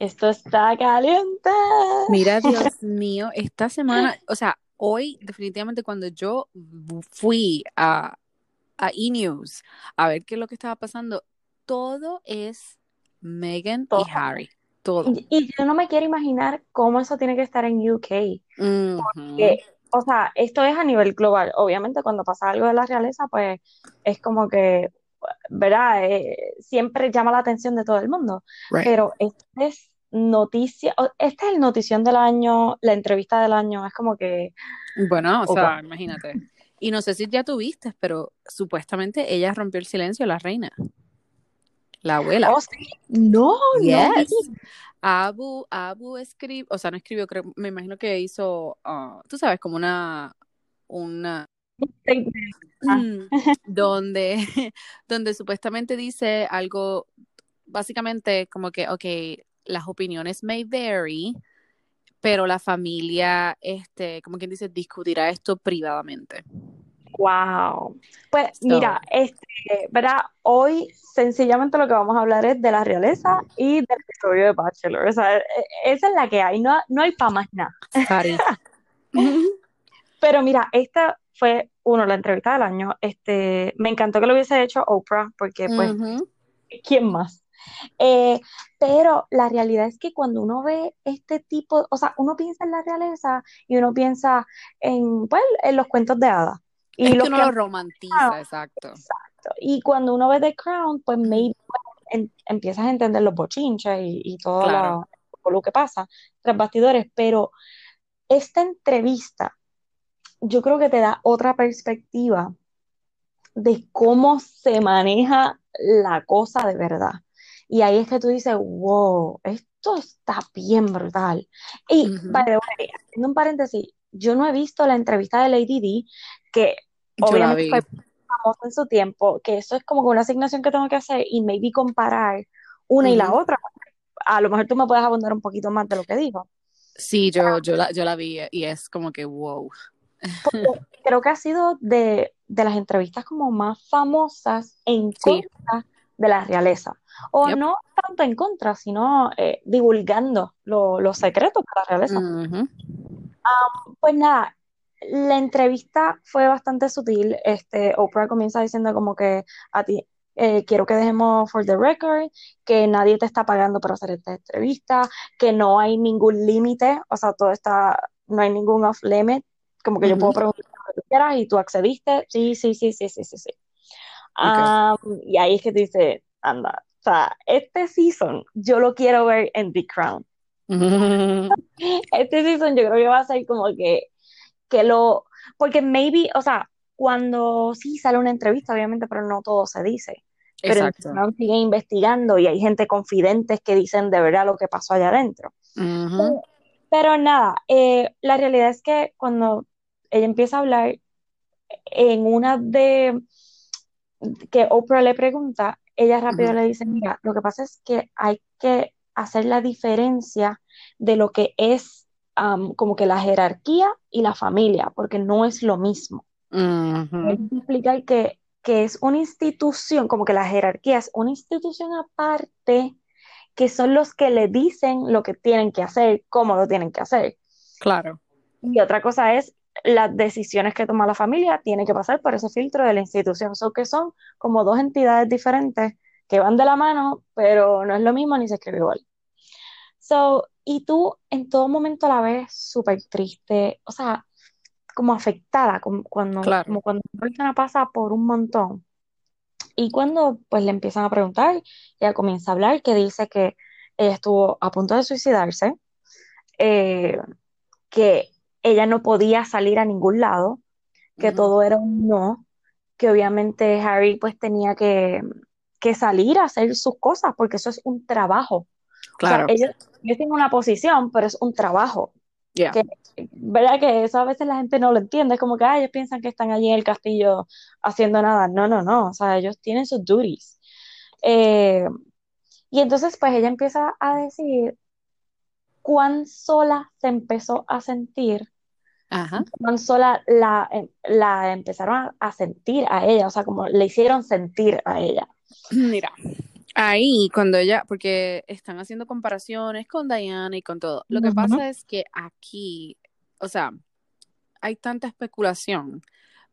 Esto está caliente. Mira, Dios mío, esta semana, o sea, hoy definitivamente cuando yo fui a, a E-News a ver qué es lo que estaba pasando, todo es Meghan Todo. y Harry. Todo. Y, y yo no me quiero imaginar cómo eso tiene que estar en UK. Ujú. Que, o sea, esto es a nivel global. Obviamente, cuando pasa algo de la realeza, pues es como que, ¿verdad? Eh, siempre llama la atención de todo el mundo. Right. Pero esta es noticia, esta es el notición del año, la entrevista del año. Es como que, Bueno, o sea, imagínate. Y no sé si ya tuviste, pero supuestamente ella rompió el silencio, la reina, la abuela. oh, sí. No, no Yes. vi. Abu, Abu escribió, o sea, no escribió, creo, me imagino que hizo, ah, tú sabes, como una, una, donde, donde supuestamente dice algo, básicamente como que, ok, las opiniones may vary, pero la familia, este, como quien dice, discutirá esto privadamente. Wow. Pues So, mira, este, ¿verdad? Hoy sencillamente lo que vamos a hablar es de la realeza y del episodio de Bachelor. O sea, e- esa es la que hay, no, no hay para más nada. Pero mira, esta fue, uno, la entrevista del año. Este, me encantó que lo hubiese hecho Oprah, porque pues. ¿quién más? Eh, pero la realidad es que cuando uno ve este tipo, o sea, uno piensa en la realeza y uno piensa en, pues, en los cuentos de hadas. Y Es que uno que lo romantiza, exacto. Exacto. Y cuando uno ve The Crown, pues maybe en- empiezas a entender los bochinches y, y todo Claro. lo, lo que pasa tras bastidores, pero esta entrevista yo creo que te da otra perspectiva de cómo se maneja la cosa de verdad. Y ahí es que tú dices, wow, esto está bien brutal. Y, way, haciendo un paréntesis, yo no he visto la entrevista de Lady Di, que Yo obviamente vi. fue famosa en su tiempo, que eso es como una asignación que tengo que hacer y maybe comparar una y la otra. A lo mejor tú me puedes abundar un poquito más de lo que dijo. Sí, yo, yo la, yo la vi y es como que wow. Porque creo que ha sido de, de las entrevistas como más famosas en Sí, contra de la realeza. O yep. no tanto en contra, sino eh, divulgando lo- los secretos de la realeza. Ujú. Pues nada, la entrevista fue bastante sutil. Este, Oprah comienza diciendo como que a ti eh, quiero que dejemos for the record, que nadie te está pagando por hacer esta entrevista, que no hay ningún límite, o sea, todo está, no hay ningún off limit, como que yo puedo preguntar lo que tú quieras y tú accediste, sí, sí, sí, sí, sí, sí, sí. Ok. Ah, y ahí es que te dice, anda, o sea, este season yo lo quiero ver en The Crown. Este season yo creo que va a ser como que, que lo, porque maybe, o sea, cuando sí sale una entrevista, obviamente, pero no todo se dice. Pero Exacto. Crown siguen investigando y hay gente confidentes que dicen de verdad lo que pasó allá adentro. Ujú. Pero, pero nada, eh, la realidad es que cuando ella empieza a hablar en una de que Oprah le pregunta, ella rápido le dice, mira, lo que pasa es que hay que hacer la diferencia de lo que es como que la jerarquía y la familia, porque no es lo mismo. Ujú. Hay que explicar que, que es una institución, como que la jerarquía es una institución aparte, que son los que le dicen lo que tienen que hacer, cómo lo tienen que hacer. Claro. Y otra cosa es las decisiones que toma la familia tienen que pasar por ese filtro de la institución. So que son como dos entidades diferentes que van de la mano, pero no es lo mismo ni se escribe igual. So, y tú en todo momento la ves súper triste, o sea, como afectada, como cuando, Claro. como cuando una persona pasa por un montón. Y cuando pues le empiezan a preguntar, ella comienza a hablar, que dice que ella estuvo a punto de suicidarse, eh, que ella no podía salir a ningún lado, que todo era un no, que obviamente Harry pues tenía que, que salir a hacer sus cosas, porque eso es un trabajo. O sea, Claro. ellos, ellos tienen una posición, pero es un trabajo. Yeah. Que, ¿verdad? Que eso a veces la gente no lo entiende, es como que ah, ellos piensan que están allí en el castillo haciendo nada. No, no, no, o sea, ellos tienen sus duties. Eh, y entonces pues ella empieza a decir cuán sola se empezó a sentir Ajá. cuán sola la, em, la empezaron a, a sentir a ella, o sea, como le hicieron sentir a ella. Mira, Ahí, cuando ella, porque están haciendo comparaciones con Diana y con todo. Lo que pasa es que aquí, o sea, hay tanta especulación,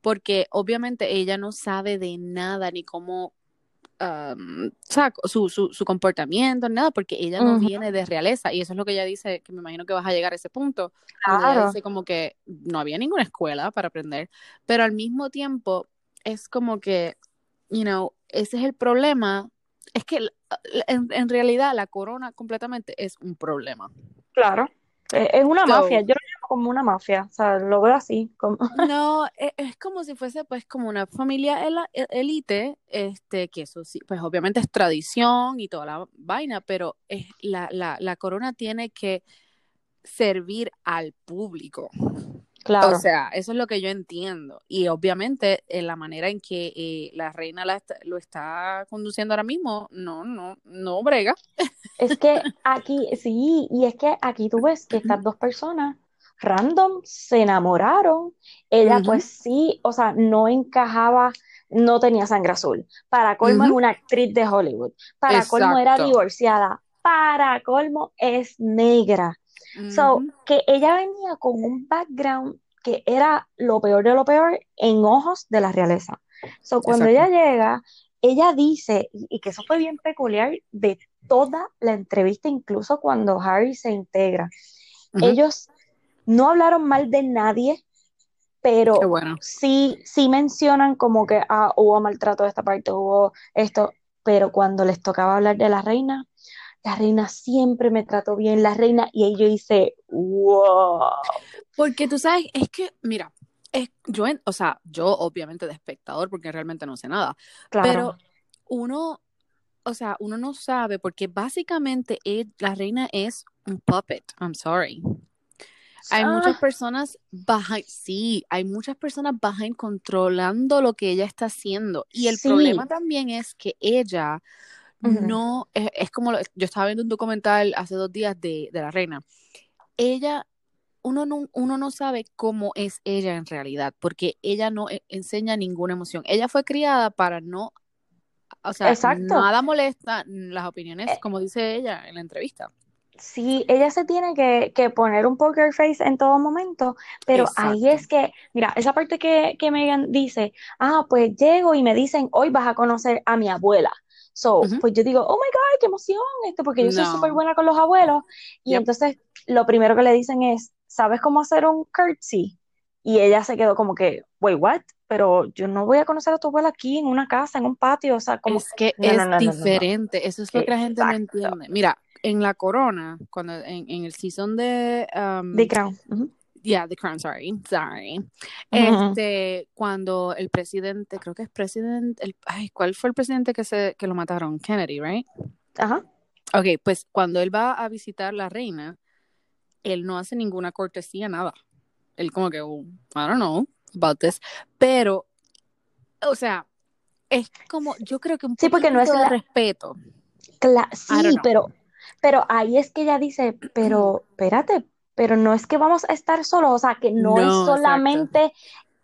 porque obviamente ella no sabe de nada ni cómo, um, su, su, su, comportamiento, nada, porque ella no viene de realeza. Y eso es lo que ella dice, que me imagino que vas a llegar a ese punto. Claro. Ella dice como que no había ninguna escuela para aprender, pero al mismo tiempo es como que, you know, ese es el problema es que en, en, realidad la corona completamente es un problema. Claro, es una mafia, yo lo llamo como una mafia, o sea, lo veo así. Como... No, es, es, como si fuese pues como una familia élite, este, que eso sí, pues obviamente es tradición y toda la vaina, pero es, la, la, la corona tiene que servir al público. Claro. O sea, eso es lo que yo entiendo. Y obviamente, en la manera en que eh, la reina la lo está conduciendo ahora mismo, no, no, no brega. Es que aquí, sí, y es que aquí tú ves que estas dos personas random se enamoraron. Ella, pues sí, o sea, no encajaba, no tenía sangre azul. Para colmo es una actriz de Hollywood. Para colmo era divorciada. Para colmo es negra. So, que ella venía con un background que era lo peor de lo peor en ojos de la realeza. So, cuando ella llega, ella dice, y que eso fue bien peculiar de toda la entrevista, incluso cuando Harry se integra, ellos no hablaron mal de nadie, pero sí, sí mencionan como que ah, hubo maltrato de esta parte, hubo esto, pero cuando les tocaba hablar de la reina, la reina siempre me trató bien, la reina, y yo hice, wow. Porque tú sabes, es que, mira, es, yo, o sea, yo obviamente de espectador, porque realmente no sé nada, claro. pero uno, o sea, uno no sabe, porque básicamente la reina es un puppet, I'm sorry. Hay ah. muchas personas behind, sí, hay muchas personas behind controlando lo que ella está haciendo. Y el problema también es que ella, no, es, como, yo estaba viendo un documental hace dos días de, de la reina. Ella, uno no, uno no sabe cómo es ella en realidad, porque ella no e, enseña ninguna emoción. Ella fue criada para no, o sea, nada molesta las opiniones, eh como dice ella en la entrevista. Sí, ella se tiene que, que, poner un poker face en todo momento, pero ahí es que, mira, esa parte que, que Megan dice, ah, pues llego y me dicen, hoy vas a conocer a mi abuela. So, pues yo digo, oh my God, qué emoción, esto, porque yo soy súper buena con los abuelos. Y entonces lo primero que le dicen es, ¿sabes cómo hacer un curtsy? Y ella se quedó como que, wait, what? Pero yo no voy a conocer a tu abuela aquí en una casa, en un patio, o sea, como... Es que es diferente, eso es lo que la gente no entiende. Mira, en La Corona, cuando en, en el season de... Um, The Crown. Yeah, The Crown, sorry, sorry. Este, cuando el presidente, creo que es presidente, el, ay, ¿cuál fue el presidente que se que lo mataron? Kennedy, right? Ajá. Ok, pues cuando él va a visitar la reina, él no hace ninguna cortesía, nada. Él como que, oh, I don't know about this, pero, o sea, es como, yo creo que un sí, porque no es de respeto. sí, pero, pero ahí es que ella dice, pero, espérate, pero no es que vamos a estar solos, o sea, que no, es solamente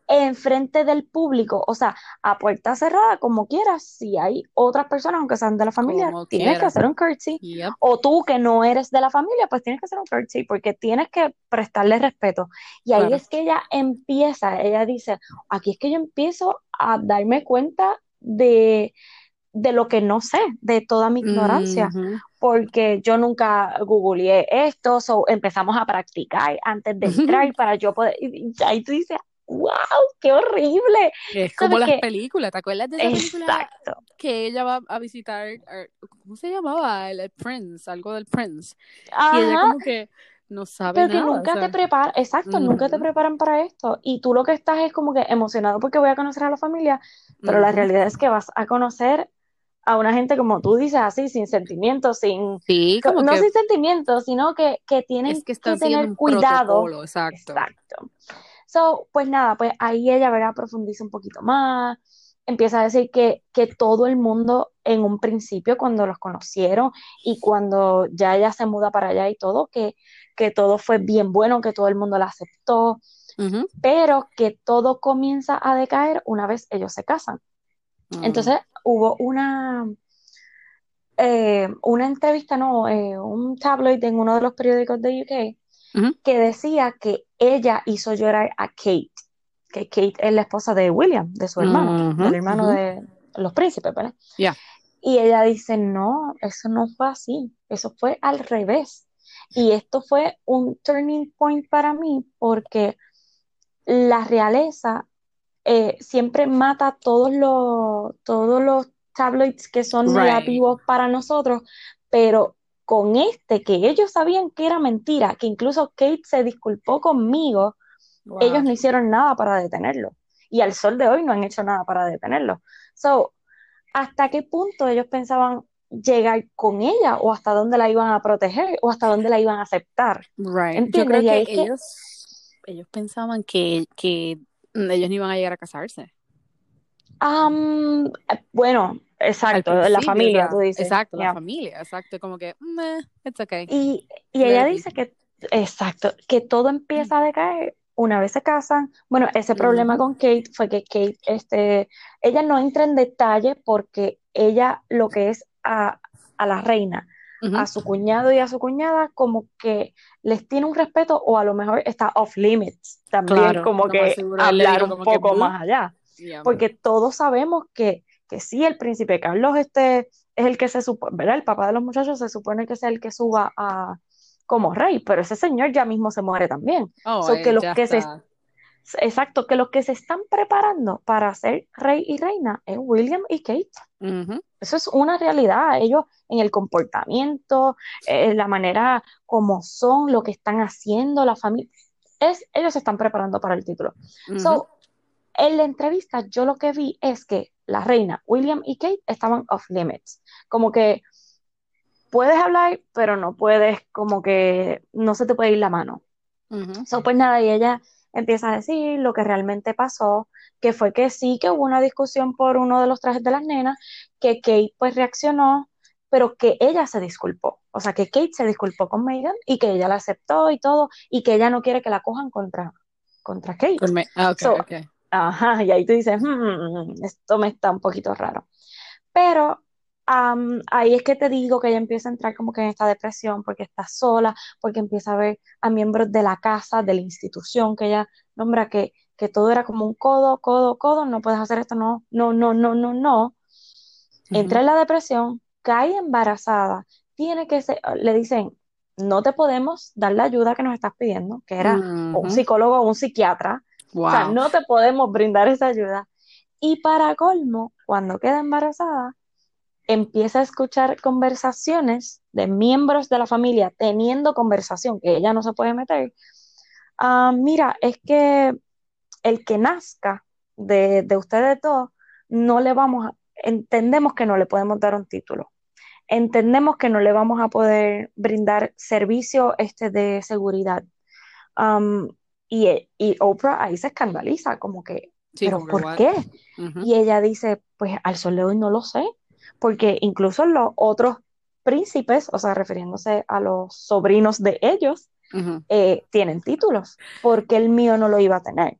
enfrente del público, o sea, a puerta cerrada, como quieras, si hay otras personas, aunque sean de la familia, tienes que hacer un curtsy, o tú que no eres de la familia, pues tienes que hacer un curtsy, porque tienes que prestarle respeto. Y ahí es que ella empieza, ella dice, aquí es que yo empiezo a darme cuenta de, de lo que no sé, de toda mi ignorancia, porque yo nunca googleé esto, o empezamos a practicar antes de entrar para yo poder, y ahí tú dices, wow, qué horrible. Es como las películas, ¿te acuerdas de esa película? Exacto. Que ella va a visitar, ¿cómo se llamaba? El, Prince, algo del Prince. Y ella como que no sabe Pero que nunca te preparan, exacto, nunca te preparan para esto. Y tú lo que estás es como que emocionado porque voy a conocer a la familia, pero la realidad es que vas a conocer a una gente como tú dices así, sin sentimientos, sin... Sí, como no sin sentimientos, sino que, que tienen que, tener cuidado. Exacto. Exacto. So, pues nada, pues ahí ella, verá, profundiza un poquito más, empieza a decir que, que todo el mundo en un principio, cuando los conocieron y cuando ya ella se muda para allá y todo, que, que todo fue bien bueno, que todo el mundo la aceptó, pero que todo comienza a decaer una vez ellos se casan. Mm. Entonces hubo una, eh, una entrevista, no, eh, un tabloid en uno de los periódicos de UK que decía que ella hizo llorar a Kate, que Kate es la esposa de William, de su hermano, Ujú, del hermano de los príncipes, ¿verdad? Y ella dice, no, eso no fue así, eso fue al revés. Y esto fue un turning point para mí porque la realeza eh, siempre mata todos los, todos los tabloids que son Right. negativos para nosotros, pero con este, que ellos sabían que era mentira, que incluso Kate se disculpó conmigo, Wow. ellos no hicieron nada para detenerlo. Y al sol de hoy no han hecho nada para detenerlo. So, ¿hasta qué punto ellos pensaban llegar con ella? ¿O hasta dónde la iban a proteger? ¿O hasta dónde la iban a aceptar? Right. Yo creo que ellos, ellos pensaban que, que ellos no iban a llegar a casarse. am, eh, bueno, exacto, la o familia, sea, tú dices. exacto, la familia, exacto, como que, meh, it's okay, Y, y ella dice que, exacto, que todo empieza a decaer una vez se casan. Bueno, ese problema con Kate fue que Kate, este, ella no entra en detalle porque ella lo que es a, a la reina, A su cuñado y a su cuñada, como que les tiene un respeto o a lo mejor está off limits también, Claro, como que hablar un que, poco más allá. Yeah. Porque todos sabemos que, que sí, el príncipe Carlos este es el que se supone, ¿verdad? El papá de los muchachos se supone que es el que suba a, como rey, pero ese señor ya mismo se muere también. Oh, So que los que se. Exacto, que los que se están preparando para ser rey y reina es William y Kate. Eso es una realidad. Ellos en el comportamiento, eh, la manera como son, lo que están haciendo, la familia, es, ellos se están preparando para el título. So, en la entrevista yo lo que vi es que la reina, William y Kate estaban off limits. Como que puedes hablar, pero no puedes, como que no se te puede ir la mano. Ujú. So, pues nada, y ella empieza a decir lo que realmente pasó, que fue que sí, que hubo una discusión por uno de los trajes de las nenas, que Kate pues reaccionó, pero que ella se disculpó. O sea, que Kate se disculpó con Meghan y que ella la aceptó y todo, y que ella no quiere que la cojan contra, contra Kate. Con ah, ok, So, ok. Ajá, y ahí tú dices, "Hmm, esto me está un poquito raro. Pero ahí es que te digo que ella empieza a entrar como que en esta depresión porque está sola, porque empieza a ver a miembros de la casa, de la institución, que ella nombra que, que todo era como un codo, codo, codo, no puedes hacer esto, no, no, no, no, no, no. Entra en la depresión, cae embarazada, tiene que ser, le dicen, no te podemos dar la ayuda que nos estás pidiendo, que era un psicólogo o un psiquiatra. O sea, Wow. no te podemos brindar esa ayuda. Y para colmo, cuando queda embarazada, empieza a escuchar conversaciones de miembros de la familia teniendo conversación, que ella no se puede meter. Ah, mira, es que el que nazca de, de ustedes dos, no le vamos a, entendemos que no le podemos dar un título. Entendemos que no le vamos a poder brindar servicio este de seguridad. Um, y, y Oprah ahí se escandaliza, como que, Sí, ¿pero por what? qué? Y ella dice, pues al sol de hoy no lo sé, porque incluso los otros príncipes, o sea, refiriéndose a los sobrinos de ellos, eh, tienen títulos, porque el mío no lo iba a tener.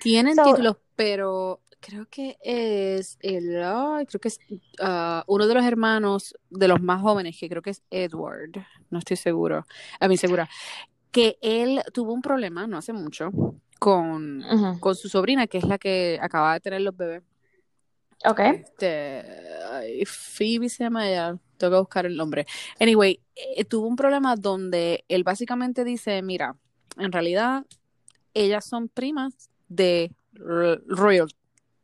Tienen So, títulos, pero creo que es el, ay, creo que es ah, uno de los hermanos de los más jóvenes, que creo que es Edward, no estoy seguro, a mí segura, que él tuvo un problema no hace mucho con, con su sobrina, que es la que acaba de tener los bebés. Ok, Este, ay, Phoebe se llama ella, tengo que buscar el nombre. Anyway, eh, tuvo un problema donde él básicamente dice, mira, en realidad ellas son primas de Royal,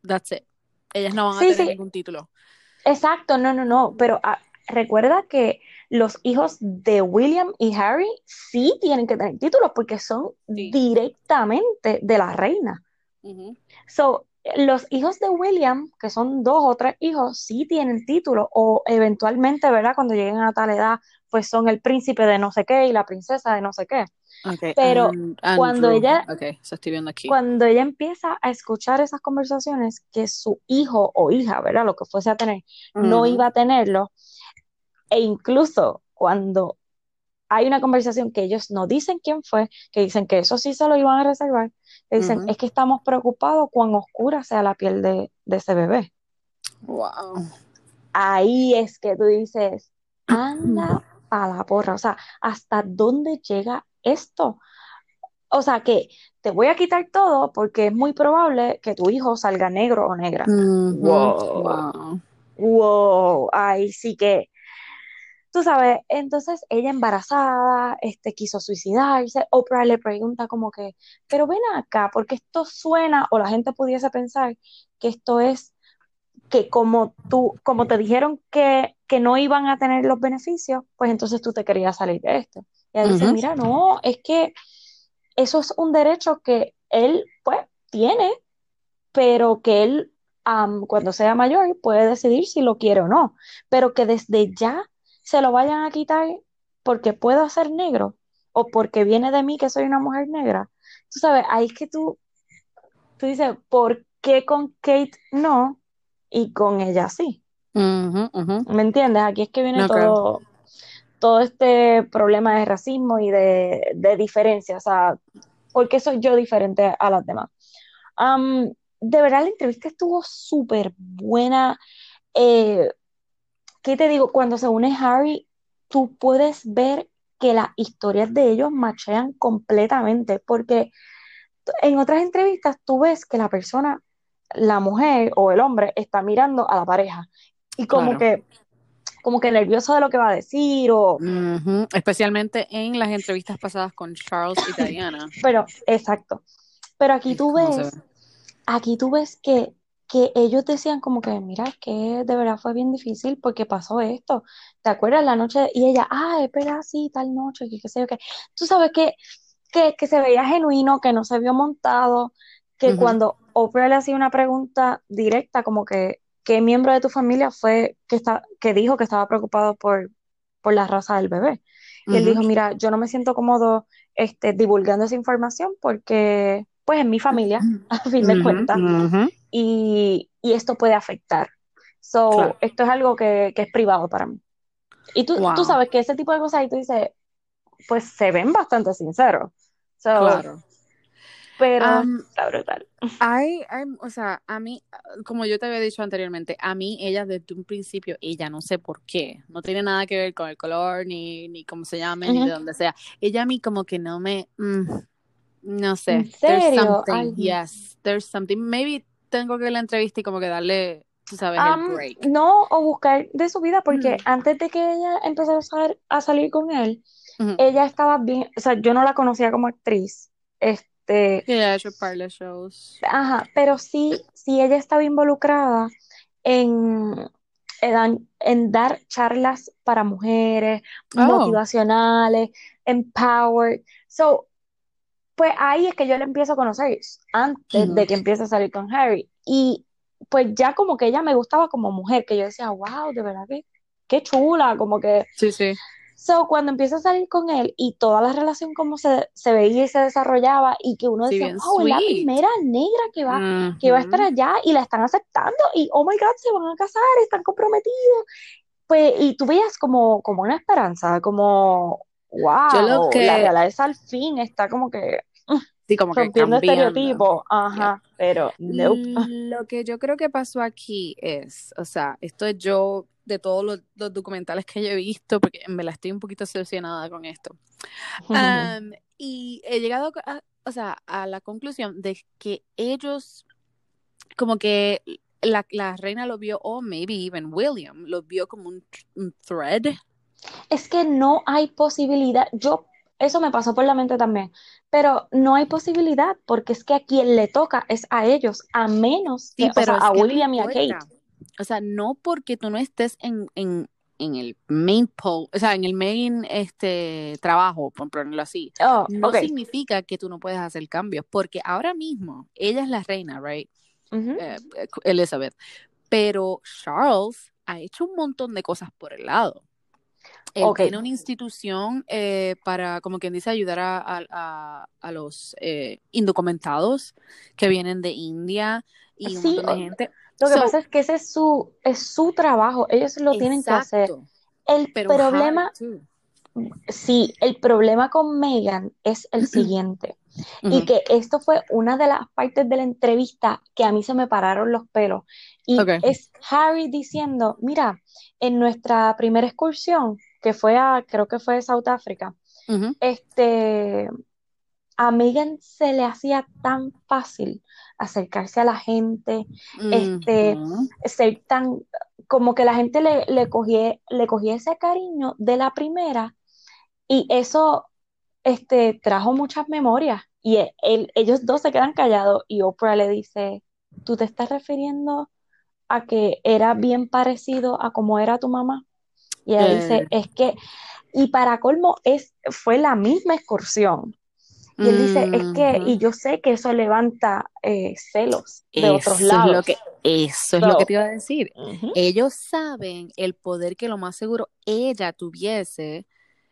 that's it. Ellas no van a tener sí, ningún título. exacto, no, no, no, pero ah, recuerda que los hijos de William y Harry sí tienen que tener títulos porque son Sí. directamente de la reina. Ujú. So, los hijos de William, que son dos o tres hijos, sí tienen título o eventualmente, ¿verdad? Cuando lleguen a tal edad, pues son el príncipe de no sé qué y la princesa de no sé qué. Ok, Pero An- cuando ella, Ok, eso estoy viendo aquí. cuando ella empieza a escuchar esas conversaciones que su hijo o hija, ¿verdad? Lo que fuese a tener, no iba a tenerlo, e incluso cuando hay una conversación que ellos no dicen quién fue, que dicen que eso sí se lo iban a reservar, dicen, es que estamos preocupados cuán oscura sea la piel de, de ese bebé. Wow. ahí es que tú dices, anda a la porra, o sea, ¿hasta dónde llega esto? O sea, que te voy a quitar todo porque es muy probable que tu hijo salga negro o negra. Wow. Wow. Wow. Ay, sí que, tú sabes, entonces ella embarazada, este, quiso suicidarse. Oprah le pregunta como que, pero ven acá, porque esto suena, o la gente pudiese pensar que esto es que como tú, como te dijeron que, que no iban a tener los beneficios, pues entonces tú te querías salir de esto. Y ella dice, mira, no, es que eso es un derecho que él, pues, tiene, pero que él, am, cuando sea mayor, puede decidir si lo quiere o no. Pero que desde ya se lo vayan a quitar porque puedo ser negro o porque viene de mí que soy una mujer negra. Tú sabes, ahí es que tú, tú dices, ¿por qué con Kate no y con ella sí? ¿Me entiendes? Aquí es que viene No, todo, todo este problema de racismo y de, de diferencia. O sea, ¿por qué soy yo diferente a las demás? De verdad, la entrevista estuvo súper buena. Eh, ¿qué te digo? Cuando se une Harry, tú puedes ver que las historias de ellos machean completamente, porque en otras entrevistas tú ves que la persona, la mujer o el hombre, está mirando a la pareja y como Claro. que, como que nervioso de lo que va a decir o. Especialmente en las entrevistas pasadas con Charles y Diana. pero, exacto. Pero aquí tú ves, ve. aquí tú ves que, que ellos decían como que, mira, que de verdad fue bien difícil porque pasó esto. ¿Te acuerdas la noche? Y ella, ah, espera, sí, tal noche, que qué sé yo qué. Tú sabes que, que, que se veía genuino, que no se vio montado, que cuando Oprah le hacía una pregunta directa, como que, ¿qué miembro de tu familia fue que, está, que dijo que estaba preocupado por, por la raza del bebé? Y él dijo, mira, yo no me siento cómodo este, divulgando esa información porque, pues, es mi familia, a fin de cuentas. Y, y esto puede afectar. So, Claro. esto es algo que, que es privado para mí. Y tú, tú Wow. sabes que ese tipo de cosas, y tú dices, pues se ven bastante sinceros. So, Claro. pero Am, está brutal. hay, hay, o sea, a mí, como yo te había dicho anteriormente, a mí ella desde un principio, ella no sé por qué, no tiene nada que ver con el color, ni, ni cómo se llame, ni de dónde sea. Ella a mí como que no me, mm, no ¿En sé, there's serio? something, Ay, yes, there's something. Maybe tengo que la entrevista y como que darle, tú sabes, el break. no, o buscar de su vida, porque Mm. antes de que ella empezara a, sal- a salir con él, ella estaba bien, o sea, yo no la conocía como actriz, este, Sí, ella ha hecho par de shows. ajá, pero sí, sí ella estaba involucrada en, en, en dar charlas para mujeres, Oh, motivacionales, empowered. So, pues ahí es que yo la empiezo a conocer antes de que empiece a salir con Harry. Y pues ya como que ella me gustaba como mujer, que yo decía, wow, de verdad que qué chula, como que Sí, sí. So, cuando empieza a salir con él y toda la relación como se, se veía y se desarrollaba y que uno Sí, decía, bien wow, es la sweet. primera negra que va, que va a estar allá y la están aceptando y, oh my God, se van a casar, están comprometidos. Pues, y tú veías como, como una esperanza, como, Yo lo wow, la que, realeza al fin está como que sí, como que rompiendo cambiando. estereotipos, ajá, pero nope. Lo que yo creo que pasó aquí es, o sea, esto es yo de todos los, los documentales que yo he visto, porque me la estoy un poquito obsesionada con esto. Am, y he llegado a, o sea, a la conclusión de que ellos, como que la, la reina lo vio, o maybe even William, lo vio como un, un thread. Es que no hay posibilidad, yo, eso me pasó por la mente también, pero no hay posibilidad porque es que a quien le toca es a ellos, a menos que, Sí, o pero sea, a que William y a Kate. O sea, no porque tú no estés en, en, en el main po o sea, en el main este trabajo, por ponerlo así, Oh, no significa que tú no puedes hacer cambios, porque ahora mismo ella es la reina, right? Eh, Elizabeth, pero Charles ha hecho un montón de cosas por el lado. Él tiene una institución eh, para, como quien dice, ayudar a, a- a- los eh, indocumentados que vienen de India y un Sí, montón de gente. lo que So, pasa es que ese es su, es su trabajo, ellos lo tienen que hacer. El problema. Sí, el problema con Megan es el siguiente, y que esto fue una de las partes de la entrevista que a mí se me pararon los pelos, y es Harry diciendo, mira, en nuestra primera excursión, que fue a, creo que fue a South este, a Megan se le hacía tan fácil acercarse a la gente, este, ser tan, como que la gente le, le cogía, le cogía ese cariño de la primera y eso este, trajo muchas memorias y e- él- ellos dos se quedan callados y Oprah le dice, ¿tú te estás refiriendo a que era bien parecido a como era tu mamá? Y ella dice, Eh, es que, y para colmo, es, fue la misma excursión. Y él dice, es que, y yo sé que eso levanta eh, celos de otros Eso es lo lados. que, eso es lo que te iba a decir. Ellos saben el poder que lo más seguro ella tuviese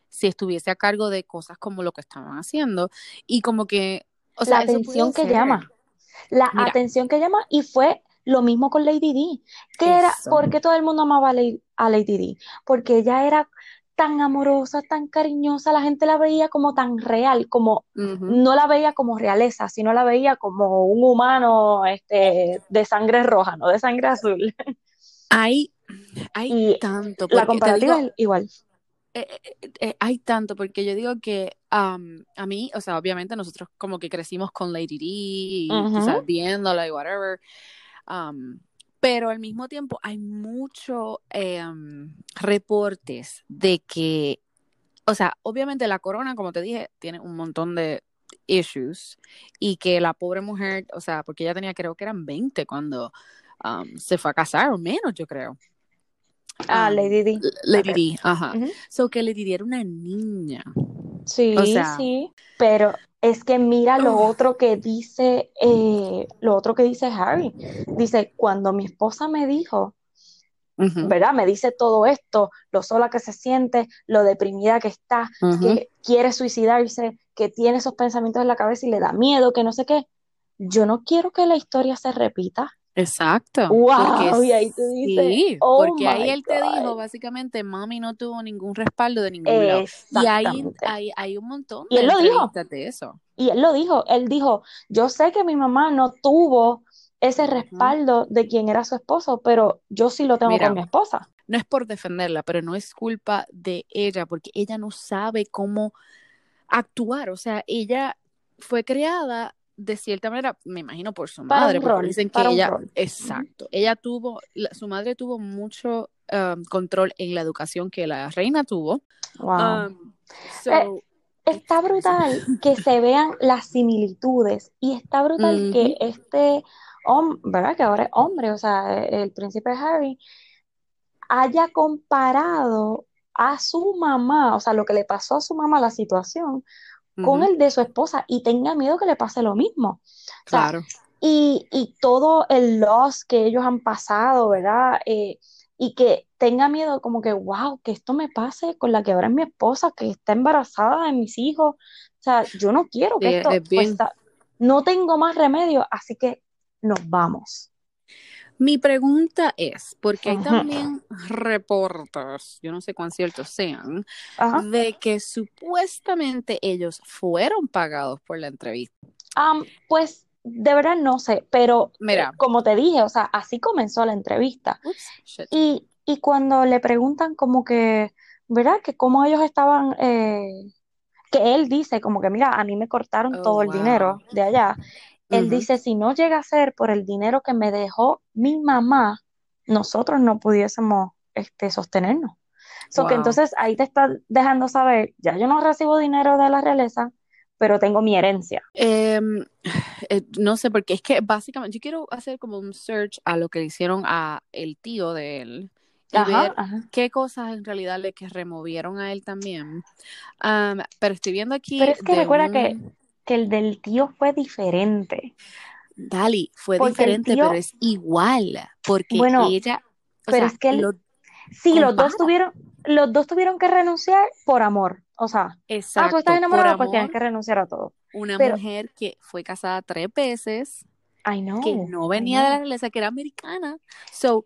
si estuviese a cargo de cosas como lo que estaban haciendo. Y como que, o La sea, eso atención que ser. llama, la Mira, atención que llama, y fue lo mismo con Lady D, que era. ¿por qué todo el mundo amaba a Lady, a Lady D? Porque ella era tan amorosa, tan cariñosa, la gente la veía como tan real, como no la veía como realeza, sino la veía como un humano este, de sangre roja, no de sangre azul. Hay, hay Y tanto, la comparativa digo, es igual. eh, eh, eh, hay tanto, porque yo digo que am, a mí, o sea, obviamente nosotros como que crecimos con Lady D y tú Ujú. sabes, viéndola y whatever, pero al mismo tiempo hay muchos reportes de que, o sea, obviamente la corona, como te dije, tiene un montón de issues y que la pobre mujer, o sea, porque ella tenía, creo que eran 20 cuando am, se fue a casar, o menos, yo creo. Ah, Lady D. Lady Ok. D, ajá. Ujú. So que Lady D era una niña. Sí, O sea, sí, pero es que mira lo otro que dice, eh, lo otro que dice Harry. Dice, cuando mi esposa me dijo, ¿verdad? Me dice todo esto, lo sola que se siente, lo deprimida que está, que quiere suicidarse, que tiene esos pensamientos en la cabeza y le da miedo, que no sé qué. Yo no quiero que la historia se repita. Exacto, porque ¡Wow! Y ahí tú dices, sí, oh porque ahí él te dijo básicamente, mami no tuvo ningún respaldo de ningún lado. Y ahí hay, hay un montón Y de él lo dijo. de eso. Y él lo dijo, él dijo, yo sé que mi mamá no tuvo ese respaldo de quien era su esposo, pero yo sí lo tengo con mi esposa. no es por defenderla, pero no es culpa de ella, porque ella no sabe cómo actuar. O sea, ella fue creada de cierta manera, me imagino por su Para madre, porque rol, dicen que ella, exacto, ella tuvo, la- su madre tuvo mucho um, control en la educación que la reina tuvo. Wow. Um, Eh, so, está it's crazy. brutal que se vean las similitudes y está brutal que este hombre, ¿verdad? Que ahora es hombre, o sea, el príncipe Harry, haya comparado a su mamá, o sea, lo que le pasó a su mamá, la situación, con el de su esposa y tenga miedo que le pase lo mismo. O sea, claro. y, y todo el loss que ellos han pasado, ¿verdad? Eh, y que tenga miedo como que, wow, que esto me pase con la que ahora es mi esposa, que está embarazada de mis hijos. O sea, yo no quiero que Sí, esto, es pues, no tengo más remedio, así que nos vamos. Mi pregunta es, porque hay también reportes, yo no sé cuán ciertos sean, Ajá. de que supuestamente ellos fueron pagados por la entrevista. Am, pues de verdad no sé, pero eh, Mira, como te dije, o sea, así comenzó la entrevista. Y, y cuando le preguntan como que, ¿verdad? Que cómo ellos estaban, eh, que él dice como que, mira, a mí me cortaron Oh, todo el wow. dinero de allá. Él dice, si no llega a ser por el dinero que me dejó mi mamá, nosotros no pudiésemos este, sostenernos. So que entonces ahí te está dejando saber, ya yo no recibo dinero de la realeza, pero tengo mi herencia. Em, eh, no sé, porque es que básicamente yo quiero hacer como un search a lo que le hicieron a el tío de él y Ajá, ver ajá. qué cosas en realidad le que removieron a él también. Am, pero estoy viendo aquí Pero es que recuerda un... que el del tío fue diferente, Dali, fue porque diferente, pero es igual, porque bueno, ella, o pero sea, es que lo sí, los dos tuvieron, los dos tuvieron que renunciar por amor. O sea, ah, tú estás Exacto, por enamorado, pues tienes que renunciar a todo. una Pero, mujer que fue casada tres veces, I que no venía de la realeza, que era americana. So,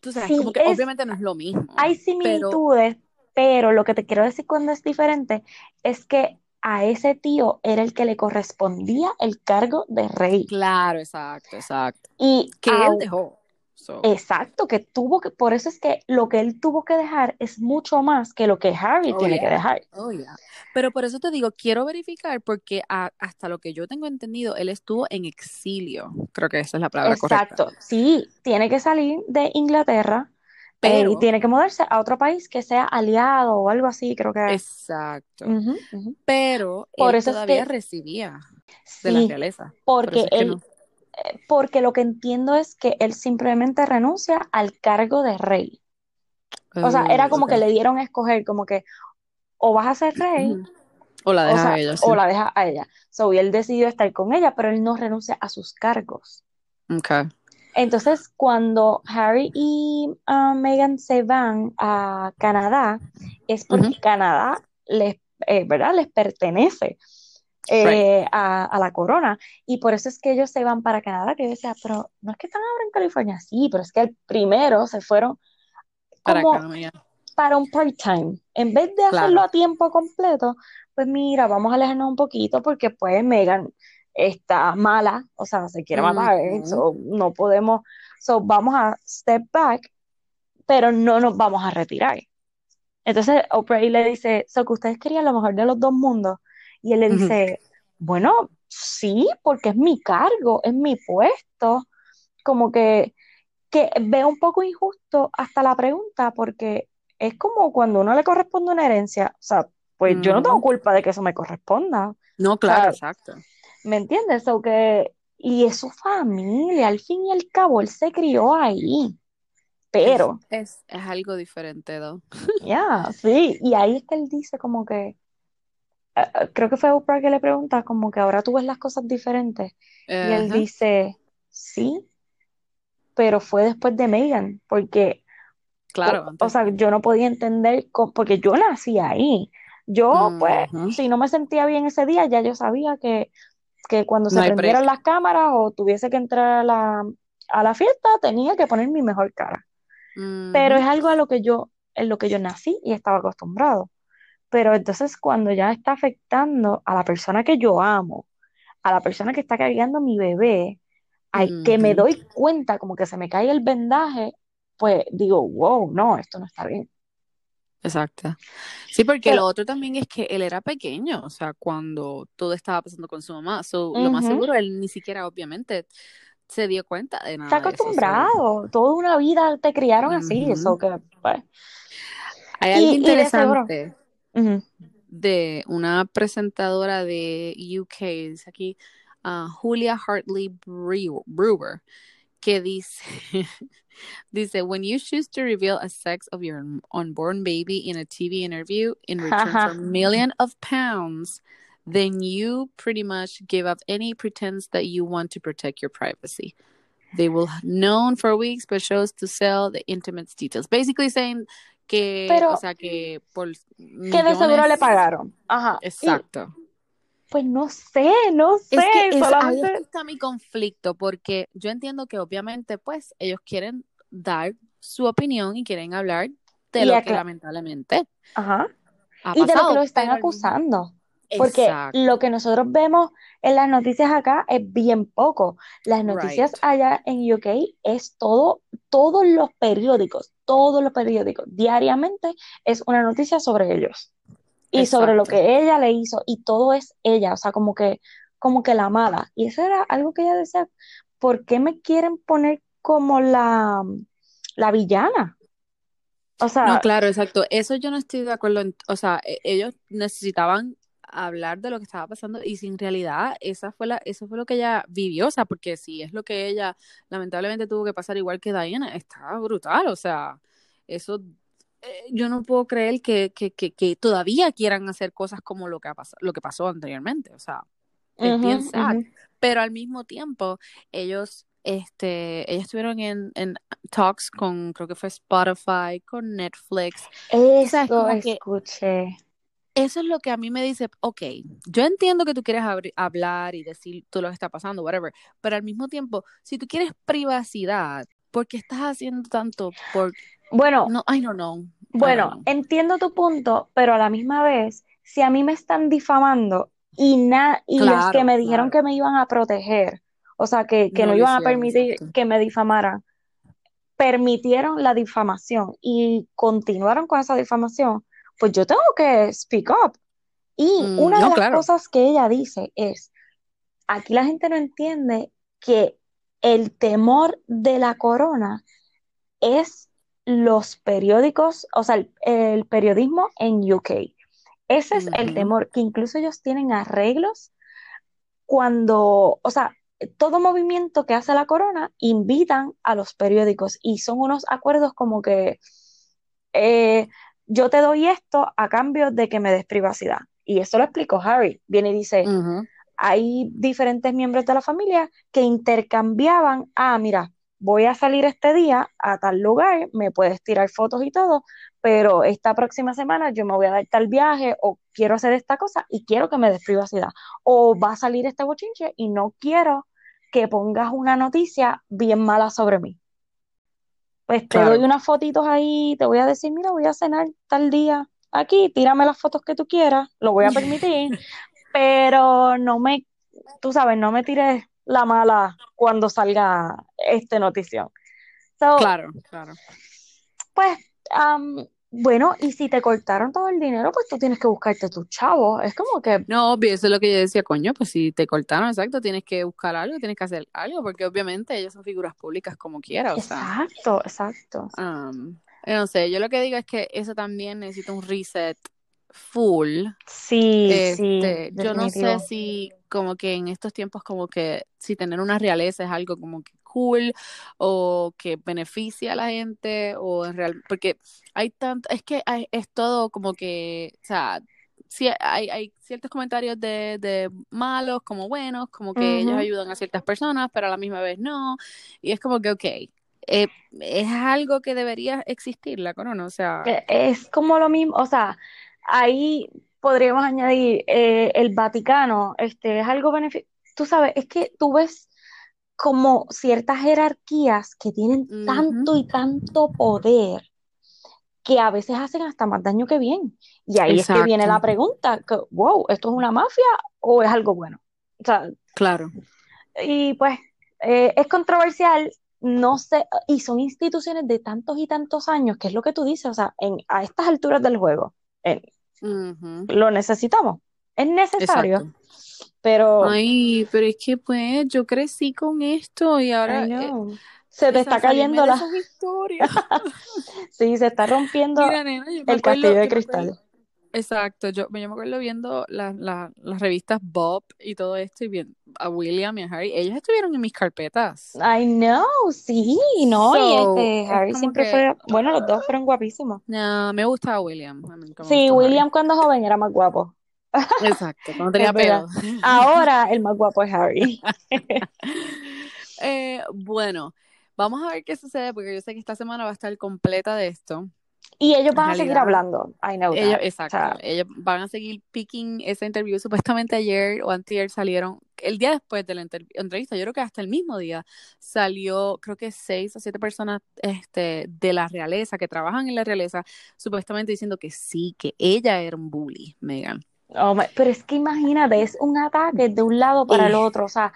tú sabes, como que es, obviamente no es lo mismo, hay pero similitudes, Pero lo que te quiero decir cuando es diferente es que a ese tío era el que le correspondía el cargo de rey. Claro, exacto, exacto. Y Que él dejó. So, Exacto, que tuvo que, por eso es que lo que él tuvo que dejar es mucho más que lo que Harry Oh, tiene que dejar. Oh, yeah. Pero por eso te digo, quiero verificar porque a- hasta lo que yo tengo entendido, él estuvo en exilio. Creo que esa es la palabra correcta. Exacto, sí, tiene que salir de Inglaterra eh, y Pero, tiene que mudarse a otro país que sea aliado o algo así, creo que exacto. Pero Por él eso es todavía que recibía de la realeza. Por porque eso es que él, no. eh, porque lo que entiendo es que él simplemente renuncia al cargo de rey. O sea, era Oh, como que le dieron a escoger, como que o vas a ser rey. O la o deja sea, a ella, o sí. la deja a ella. So, y él decidió estar con ella, pero él no renuncia a sus cargos. Ok. Entonces, cuando Harry y ah, Meghan se van a Canadá, es porque. Canadá les, eh, ¿verdad? les pertenece eh, a, a la corona. Y por eso es que ellos se van para Canadá, que yo decía, pero no es que están ahora en California, sí, pero es que el primero se fueron Para como acá, para un part-time. En vez de hacerlo a tiempo completo, pues mira, vamos a alejarnos un poquito porque pues Megan está mala, o sea, se quiere matar. Ujú. So, no podemos, so, vamos a step back, pero no nos vamos a retirar. Entonces Oprah le dice, so que ustedes querían lo mejor de los dos mundos. Y él le dice, bueno, sí, porque es mi cargo, es mi puesto. Como que, que veo un poco injusto hasta la pregunta, porque es como cuando uno le corresponde una herencia. O sea, pues yo no tengo culpa de que eso me corresponda. No, O claro, sea, exacto. ¿Me entiendes? So que, y es su familia, al fin y al cabo, él se crió ahí. Pero, es, es algo diferente, ¿no? ya, sí, y ahí es que él dice como que, eh, eh, creo que fue Oprah que le pregunta como que ahora tú ves las cosas diferentes. Y él dice, sí, pero fue después de Meghan, porque, Claro, o, o sea, yo no podía entender, porque yo nací ahí. Yo, pues, si no me sentía bien ese día, ya yo sabía que, que cuando se No prendieran las cámaras o tuviese que entrar a la, a la fiesta, tenía que poner mi mejor cara. Pero es algo a lo que yo, en lo que yo nací y estaba acostumbrado. Pero entonces cuando ya está afectando a la persona que yo amo, a la persona que está cargando mi bebé, ay, que me doy cuenta como que se me cae el vendaje, pues digo, wow, no, esto no está bien. Exacto. Sí, porque Pero, lo otro también es que él era pequeño, o sea, cuando todo estaba pasando con su mamá. So, lo más seguro, él ni siquiera, obviamente, se dio cuenta de está nada eso. So, acostumbrado, toda una vida te criaron así, eso que, pues. Hay algo Y, y de interesante ujú, de una presentadora de UK, dice aquí, ah, Julia Hartley Brew- Brewer, que dice, dice, when you choose to reveal a sex of your unborn baby in a TV interview in return for jaja, millions of pounds, then you pretty much give up any pretense that you want to protect your privacy. They will have known for weeks, but chose to sell the intimate details. Basically saying que, o pero sea, que por que de seguro le pagaron, ajá, y exacto. Pues no sé, no Es que sé, es, ahí que solamente, está mi conflicto, porque yo entiendo que obviamente, pues, ellos quieren dar su opinión y quieren hablar de y lo que lamentablemente ajá, ha y de lo que lo están pero acusando. Porque exacto, lo que nosotros vemos en las noticias acá es bien poco. Las noticias right, allá en UK es todo, todos los periódicos, todos los periódicos, diariamente es una noticia sobre ellos y sobre lo que ella le hizo y todo es ella, o sea, como que, como que la mala. Y eso era algo que ella decía, ¿por qué me quieren poner como la, la villana? O No, sea, claro, exacto. Eso yo no estoy de acuerdo en, o sea, e- ellos necesitaban hablar de lo que estaba pasando y sin realidad esa fue la, eso fue lo que ella vivió, o sea, porque si es lo que ella lamentablemente tuvo que pasar igual que Diana, está brutal, o sea, eso yo no puedo creer que, que, que, que todavía quieran hacer cosas como lo que ha pasado, lo que pasó anteriormente, o sea, es bien pero al mismo tiempo ellos este ellos estuvieron en, en talks con creo que fue Spotify, con Netflix. Eso que escuché. eso es lo que a mí me dice, ok, yo entiendo que tú quieres hablar y decir todo lo que está pasando, whatever, pero al mismo tiempo, si tú quieres privacidad, ¿por qué estás haciendo tanto por, Bueno, no, I don't know, Bueno, entiendo tu punto, pero a la misma vez, si a mí me están difamando y, na y los que me dijeron que me iban a proteger, o sea, que, no, iban a permitir que me difamaran, permitieron la difamación y continuaron con esa difamación, pues yo tengo que speak up. Y mm, una de las cosas que ella dice es, aquí la gente no entiende que el temor de la corona es los periódicos, o sea, el, periodismo en UK. Ese es el temor, que incluso ellos tienen arreglos cuando, o sea, todo movimiento que hace la corona invitan a los periódicos y son unos acuerdos como que eh, yo te doy esto a cambio de que me des privacidad. Y eso lo explicó Harry. Viene y dice, hay diferentes miembros de la familia que intercambiaban, ah, mira, voy a salir este día a tal lugar, me puedes tirar fotos y todo, pero esta próxima semana yo me voy a dar tal viaje o quiero hacer esta cosa y quiero que me des privacidad. O va a salir este bochinche y no quiero que pongas una noticia bien mala sobre mí. Pues te doy unas fotitos ahí, te voy a decir, mira, voy a cenar tal día aquí, tírame las fotos que tú quieras, lo voy a permitir, pero no me, tú sabes, no me tires la mala cuando salga este notición. claro, claro. Pues, bueno, y si te cortaron todo el dinero, pues tú tienes que buscarte tu chavo. Es como que. No, obvio, eso es lo que yo decía, coño, pues si te cortaron, exacto, tienes que buscar algo, tienes que hacer algo, porque obviamente ellos son figuras públicas como quiera. O exacto, exacto. no sé, yo lo que digo es que eso también necesita un reset full. Sí, sí. Este, yo no sé si como que en estos tiempos como que si tener una realeza es algo como que cool o que beneficia a la gente o en real porque hay tanto es que es todo como que o sea sí, hay, hay ciertos comentarios de, de malos como buenos como que ellos ayudan a ciertas personas pero a la misma vez no y es como que ok eh, es algo que debería existir la corona o sea e, es como lo mismo o sea ahí podríamos añadir eh, el Vaticano, este, es algo beneficioso. Tú sabes, es que tú ves como ciertas jerarquías que tienen tanto y tanto poder que a veces hacen hasta más daño que bien. Y ahí es que viene la pregunta, que, wow, ¿esto es una mafia o es algo bueno? O sea, claro. Y pues eh, es controversial, no sé, y son instituciones de tantos y tantos años, que es lo que tú dices, o sea, en, a estas alturas del juego, en, lo necesitamos. Es necesario. Pero. Ay, pero es que pues yo crecí con esto y ahora. Eh, se te está cayendo la. sí, se está rompiendo el castillo de cristal. Exacto, yo, me acuerdo viendo las revistas Bob y todo esto y viendo a William y a Harry, ellos estuvieron en mis carpetas. I know, sí, no, y este, Harry siempre fue, bueno, los dos fueron guapísimos. No, me gustaba William. sí, William cuando joven era más guapo. Exacto, cuando tenía pelo. Ahora el más guapo es Harry. Eh, bueno, vamos a ver qué sucede porque yo sé que esta semana va a estar completa de esto. Y ellos van a seguir hablando. I know ellos, Exacto. ellos van a seguir picking esa interview. Supuestamente ayer o antier salieron, el día después de la entrevista, yo creo que hasta el mismo día, salió, creo que seis o siete personas este, de la realeza, que trabajan en la realeza, supuestamente diciendo que sí, que ella era un bully, Megan. Oh pero es que imagínate, es un ataque de un lado para el otro, o sea,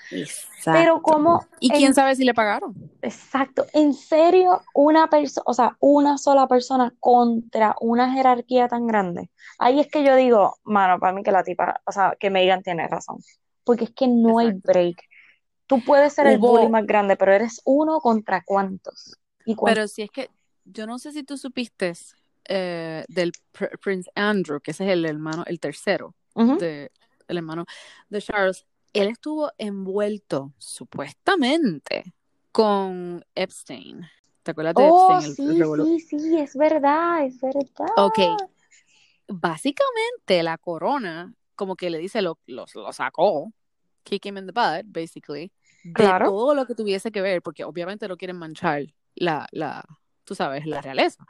pero como... ¿Y quién sabe si le pagaron? Exacto, en serio, una persona, o sea, una sola persona contra una jerarquía tan grande. Ahí es que yo digo, mano, para mí que la tipa, o sea, que Megan tiene razón, porque es que no hay break. Tú puedes ser el bully más grande, pero eres uno contra cuántos. ¿Y Pero si es que, yo no sé si tú supiste eh, del Prince Andrew, que ese es el hermano, el tercero, de, el hermano de Charles, él estuvo envuelto supuestamente con Epstein. ¿Te acuerdas de oh, Epstein? sí, sí, sí, es verdad, es verdad. Ok. Básicamente la corona, como que le dice, lo, lo, sacó, kick him in the butt, basically, claro. de todo lo que tuviese que ver, porque obviamente no quieren manchar la, la, tú sabes, la realeza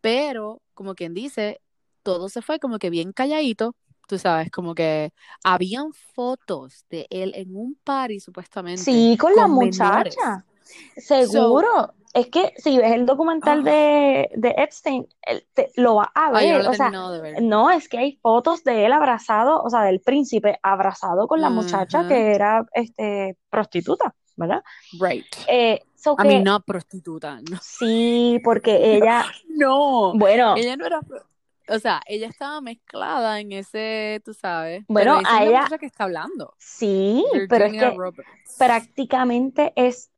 pero como quien dice, todo se fue como que bien calladito, tú sabes, como que habían fotos de él en un party supuestamente. Sí, con, la muchacha. Seguro. es que si ves el documental Ah. de, de Epstein, él te- lo vas a Ay, no ver. lo he O sea, terminado de ver. no, es que hay fotos de él abrazado, o sea, del príncipe abrazado con la muchacha que era este, prostituta, ¿verdad? Right. Eh, so A mí no prostituta, no. sí, porque ella, No, bueno, ella no era, o sea, ella estaba mezclada en ese, tú sabes, Bueno, pero esa a es la ella- que está hablando, sí, pero es que Roberts. prácticamente es,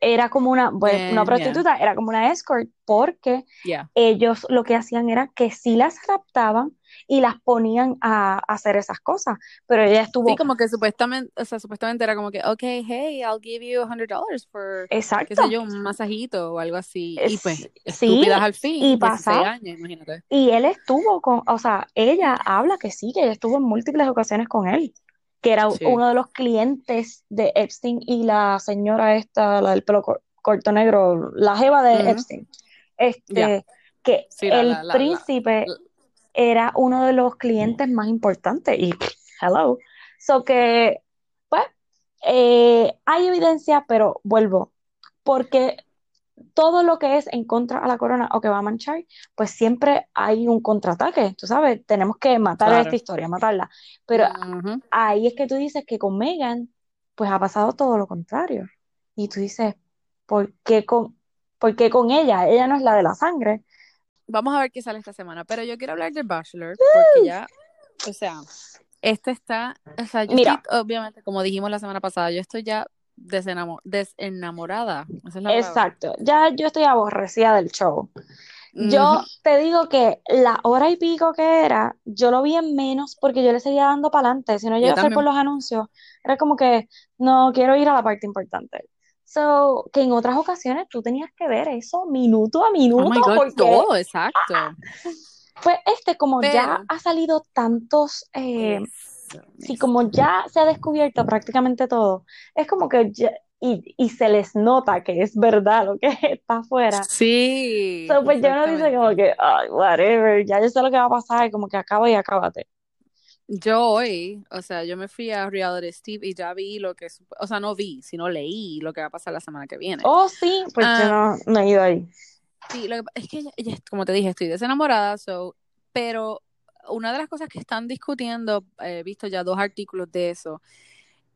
era como una, bueno, Eh, yeah. prostituta, era como una escort, porque Yeah. ellos lo que hacían era que sí las raptaban y las ponían a, a hacer esas cosas, pero ella estuvo, Sí, como que supuestamente, o sea, supuestamente era como que, okay, hey, I'll give you $100 for, qué exacto, sé yo, un masajito o algo así. Y Es- pues, sí, estúpidas al fin, y 16 pasa- años, imagínate. y él estuvo con, o sea, ella habla que sí, que ella estuvo en múltiples ocasiones con él, que era Sí. uno de los clientes de Epstein y la señora esta, la del pelo cor- corto negro, la jeva de. Epstein, este, que Sí, la- el la- la- la- príncipe era uno de los clientes más importantes y hello, so que, pues, eh, hay evidencia, pero vuelvo, porque todo lo que es en contra a la corona o que va a manchar, pues siempre hay un contraataque, tú sabes, tenemos que matar Claro. esta historia, matarla. Pero ahí es que tú dices que con Meghan, pues ha pasado todo lo contrario. Y tú dices, ¿por qué con, por qué con ella? Ella no es la de la sangre. Vamos a ver qué sale esta semana. Pero yo quiero hablar de Bachelor, porque ya, o sea, este está, o sea, yo Mira. estoy, obviamente, como dijimos la semana pasada, yo estoy ya desenamo- desenamorada. Esa es la palabra. Exacto, ya yo estoy aborrecida del show. Yo te digo que la hora y pico que era, yo lo vi en menos porque yo le seguía dando para adelante. Si no llega a ser por los anuncios, era como que no quiero ir a la parte importante. So, que en otras ocasiones tú tenías que ver eso minuto a Oh minuto God, porque todo, exacto. pues este como ya ha salido tantos eh, Mismo. como ya se ha descubierto prácticamente todo, es como que ya, y, y se les nota que es verdad lo que está afuera. Sí, So, pues ya uno dice como que, ay, whatever, ya yo sé lo que va a pasar, como que acaba y acábate. Yo hoy, o sea, yo me fui a Reality Steve y ya vi lo que, o sea, no vi, sino leí lo que va a pasar la semana que viene. Oh, sí, pues yo Ah. no, no he ido ahí. Sí, lo que es que, como te dije, estoy desenamorada, so, pero una de las cosas que están discutiendo, he visto ya dos artículos de eso,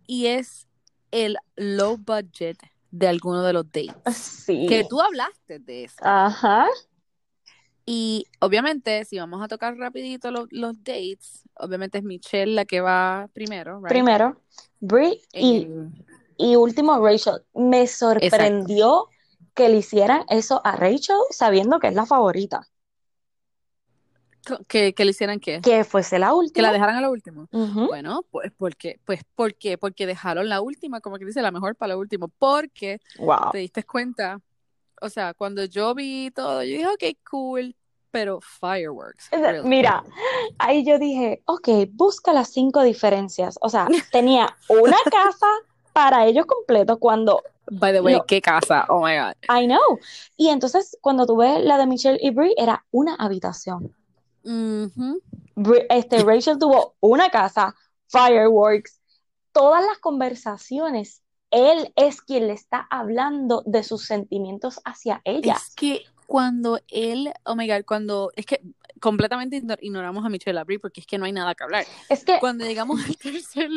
y es el low budget de alguno de los dates. Sí. Que tú hablaste de eso. Ajá. Y obviamente, si vamos a tocar rapidito lo- los dates, obviamente es Michelle la que va primero, right? Primero, Brie y, el- y último Rachel. Me sorprendió que le hicieran eso a Rachel sabiendo que es la favorita. Que, que le hicieran qué? Que fuese la Que última. la dejaran a lo último. Ujú. Bueno, pues porque, pues, ¿por qué? Porque dejaron la última, como que dice, la mejor para lo último. Porque Wow. te diste cuenta, o sea, cuando yo vi todo, yo dije, ok, cool, pero fireworks. really. Mira, ahí yo dije, ok, busca las cinco diferencias. O sea, tenía una casa para ellos completo cuando, By the way, No. qué casa, oh my god. I know. Y entonces cuando tú ves la de Michelle y Brie, era una habitación. Este, Rachel tuvo una casa, fireworks, todas las conversaciones. Él es quien le está hablando de sus sentimientos hacia ella. Es que cuando él, oh my god, cuando, es que completamente igno- ignoramos a Michelle Abril porque es que no hay nada que hablar. Es que, Cuando llegamos al tercer,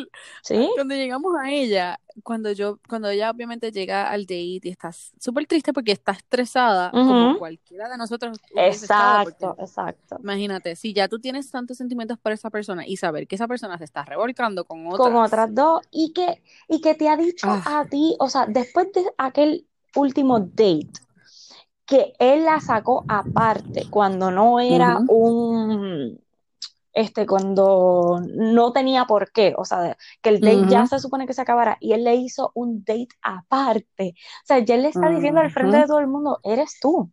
sí, cuando llegamos a ella, cuando yo, cuando ella obviamente llega al date y está súper triste porque está estresada, como Ujú. cualquiera de nosotros estado, porque exacto, exacto. Imagínate, si ya tú tienes tantos sentimientos por esa persona y saber que esa persona se está revolcando con otras. con otras dos y que, y que te ha dicho Ah. a ti, o sea, después de aquel último date, que él la sacó aparte cuando no era un, este, cuando no tenía por qué, o sea, que el date ya se supone que se acabara y él le hizo un date aparte, o sea, ya él le está diciendo al frente de todo el mundo, eres tú.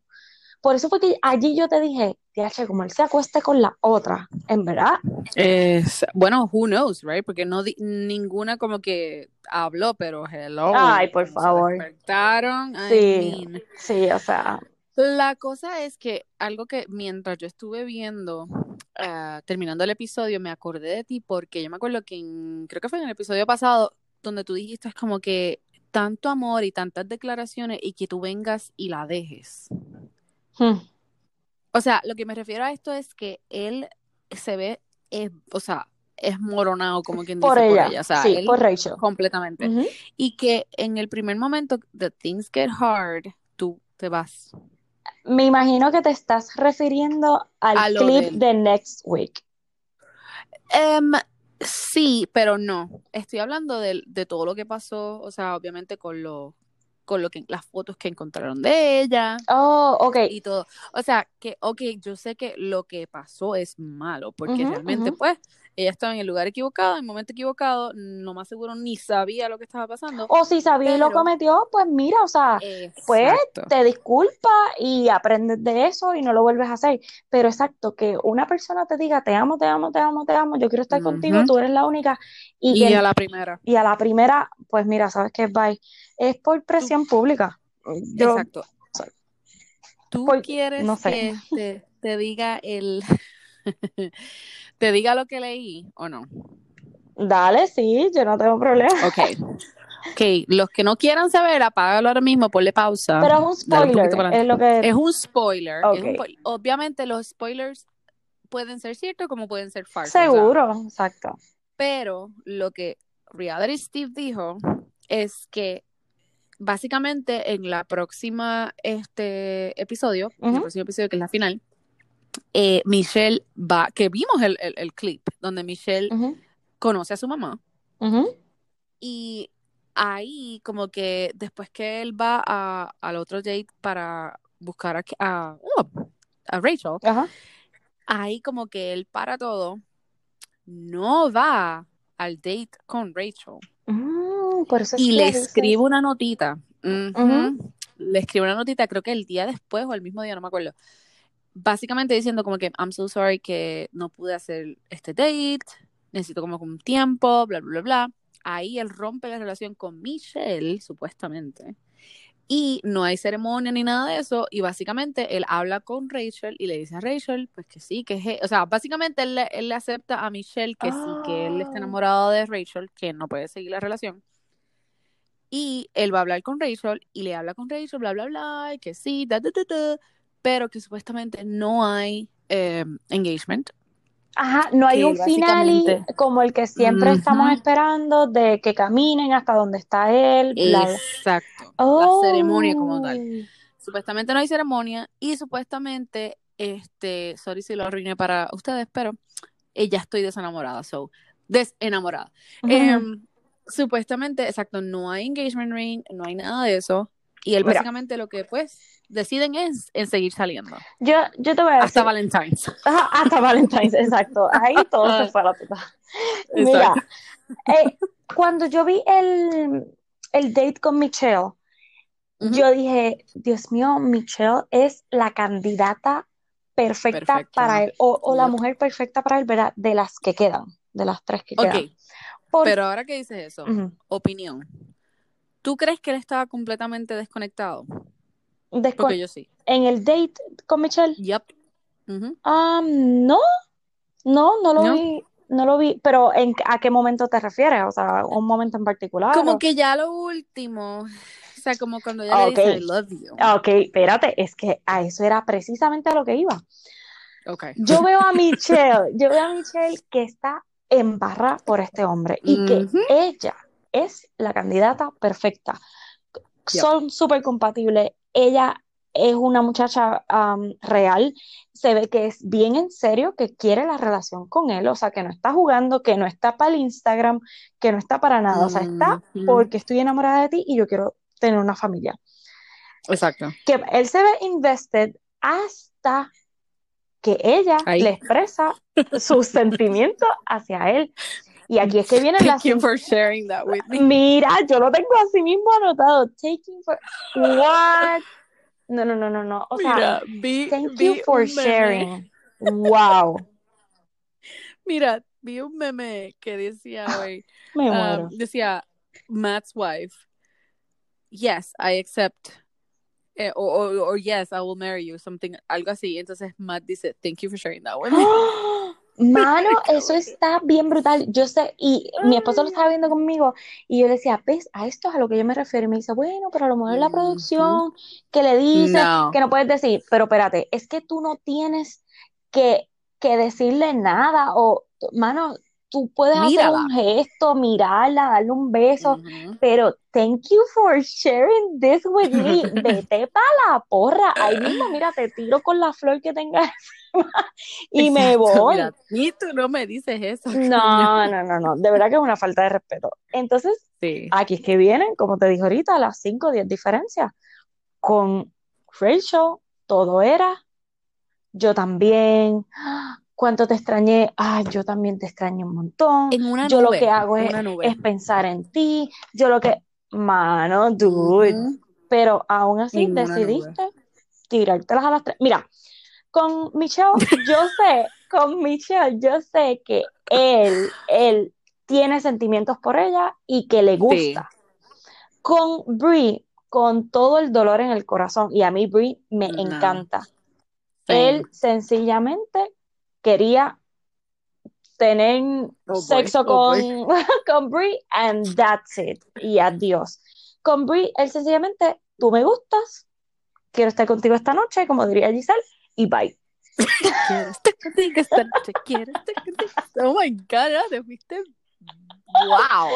Por eso fue que allí yo te dije, "Diache, como él se acueste con la otra, en verdad, Es, bueno, who knows, right? Porque no di- ninguna como que habló, pero hello. Ay, por favor. despertaron. I Sí. mean. sí, o sea, La cosa es que algo que mientras yo estuve viendo, ah, terminando el episodio, me acordé de ti porque yo me acuerdo que en- creo que fue en el episodio pasado donde tú dijiste es como que tanto amor y tantas declaraciones y que tú vengas y la dejes. Hmm. O sea, lo que me refiero a esto es que él se ve, eh, o sea, es moronado, como quien dice, Por por ella, ella. O sea, sí, él por Rachel. completamente. Ujú. Y que en el primer momento, the things get hard, tú te vas. Me imagino que te estás refiriendo al clip del- de Next Week. Em, sí, pero no. Estoy hablando de, de todo lo que pasó, o sea, obviamente con lo, con lo que, las fotos que encontraron de ella Oh, ok. y todo. O sea, que, ok, yo sé que lo que pasó es malo, porque realmente, pues, ella estaba en el lugar equivocado, en el momento equivocado, lo más seguro ni sabía lo que estaba pasando. O si sabía y lo cometió, pues mira, o sea, pues Exacto. te disculpas y aprendes de eso y no lo vuelves a hacer. Pero exacto, que una persona te diga, te amo, te amo, te amo, te amo, yo quiero estar contigo, tú eres la única. Y, Y que- a la primera. y a la primera, pues mira, ¿sabes qué? Bye. Es por presión pública. Yo, Exacto. ¿Tú Por- quieres no sé. que te, te diga el te diga lo que leí o no? dale, sí, yo no tengo problema. Ok. Ok, los que no quieran saber, apágalo ahora mismo, ponle pausa. Pero es un spoiler, es lo que... Es un spoiler. es un po- obviamente los spoilers pueden ser ciertos como pueden ser falsos. o sea, Seguro, exacto. pero lo que Reality Steve dijo es que básicamente en la próxima este episodio, en el próximo episodio que es la final, eh, Michelle va, que vimos el, el- el clip donde Michelle conoce a su mamá. Y ahí como que después que él va a- al otro date para buscar a, a, oh, a Rachel, ahí como que él para todo, no va al date con Rachel. Mm, por eso es y le escribe una notita. Le escribe una notita, creo que el día después o el mismo día, no me acuerdo. Básicamente diciendo como que I'm so sorry que no pude hacer este date, necesito como un tiempo, bla, bla, bla, bla. Ahí él rompe la relación con Michelle, supuestamente. Y no hay ceremonia ni nada de eso. Y básicamente él habla con Rachel y le dice a Rachel, pues que sí, que es. e- O sea, básicamente él, le- él le acepta a Michelle que sí, que él está Ah. enamorado de Rachel, que no puede seguir la relación. Y él va a hablar con Rachel y le habla con Rachel, bla, bla, bla, y que sí, da, da, da, da, pero que supuestamente no hay eh, engagement. Ajá, no hay un finale básicamente- como el que siempre estamos esperando de que caminen hasta donde está él. bla, bla. Exacto. Oh. La ceremonia como tal. Supuestamente no hay ceremonia y supuestamente, este, sorry si lo arruiné para ustedes, pero eh, ya estoy desenamorada, so, desenamorada. Em, supuestamente, exacto, no hay engagement ring, no hay nada de eso. Y él Mira. básicamente lo que pues deciden es en seguir saliendo. Yo, yo te voy a decir. Hasta Valentine's. Ajá, hasta Valentine's, exacto. Ahí todo se fue a la puta. Mira, eh, cuando yo vi el, el date con Michelle, yo dije, Dios mío, Michelle es la candidata perfecta, Perfecta. para él, o, o la mujer perfecta para él, ¿verdad? De las que quedan, de las tres que quedan. Por- pero ahora que dices eso, opinión. ¿Tú crees que él estaba completamente desconectado? Descon- Porque yo sí. en el date con Michelle, Yep. Ah, no, no, no lo ¿No? vi, no lo vi, pero ¿en, ¿a qué momento te refieres? O sea, un momento en particular. Como o- que ya lo último, o sea, como cuando ella Ah, le dice. I love you. Ok, espérate, es que a eso era precisamente a lo que iba. Ok. Yo veo a Michelle, yo veo a Michelle que está en barra por este hombre y que ella es la candidata perfecta. Son súper compatibles. Ella es una muchacha real. Se ve que es bien en serio, que quiere la relación con él. O sea, que no está jugando, que no está para el Instagram, que no está para nada. O sea, está porque estoy enamorada de ti y yo quiero tener una familia. Exacto. Que él se ve invested hasta que ella Ahí. le expresa sus sentimientos hacia él. Y aquí es que vienen las Thank you for sharing that with me. Mira, yo lo tengo así mismo anotado. Taking for what? No, no, no, no, no. O sea, Mira, vi, thank vi you for sharing. Wow. Mira, vi un meme que decía hoy, Me um, decía Matt's wife, yes, I accept, eh, o, o, o yes, I will marry you, something, algo así. Entonces Matt dice, thank you for sharing that me. Mano, eso está bien brutal. Yo sé, y mi esposo lo estaba viendo conmigo y yo le decía, ¿ves? A esto es a lo que yo me refiero. Y me dice, bueno, pero a lo mejor la producción que le dice No. que no puedes decir, pero espérate, es que tú no tienes que, que decirle nada o, mano, tú puedes hacer un gesto, mirarla, darle un beso, pero thank you for sharing this with me. Vete para la porra. Ahí mismo, mira, te tiro con la flor que tengas encima y me voy. mira, y tú no me dices eso. No, no, no, no. De verdad que es una falta de respeto. Entonces, Sí. aquí es que vienen, como te dije ahorita, las 5 o 10 diferencias. Con Rachel, todo era. Yo también. ¿Cuánto te extrañé? Ay, yo también te extrañé un montón. En una Yo lo que hago es, pensar en ti. Yo lo que. Mano, dude. Pero aún así En decidiste tirártelas a las tres. Mira, con Michelle, yo sé, con Michelle, yo sé que él, él tiene sentimientos por ella y que le Sí. gusta. Con Brie, con todo el dolor en el corazón, y a mí Brie me No. encanta. Él sencillamente quería tener Oh, boy. sexo Oh, con, boy. con Brie and that's it. Y adiós. Con Brie, él sencillamente, tú me gustas, quiero estar contigo esta noche, como diría Giselle, y bye. Quiero estar contigo esta noche, quiero estar contigo. Oh my God, te fuiste. Wow.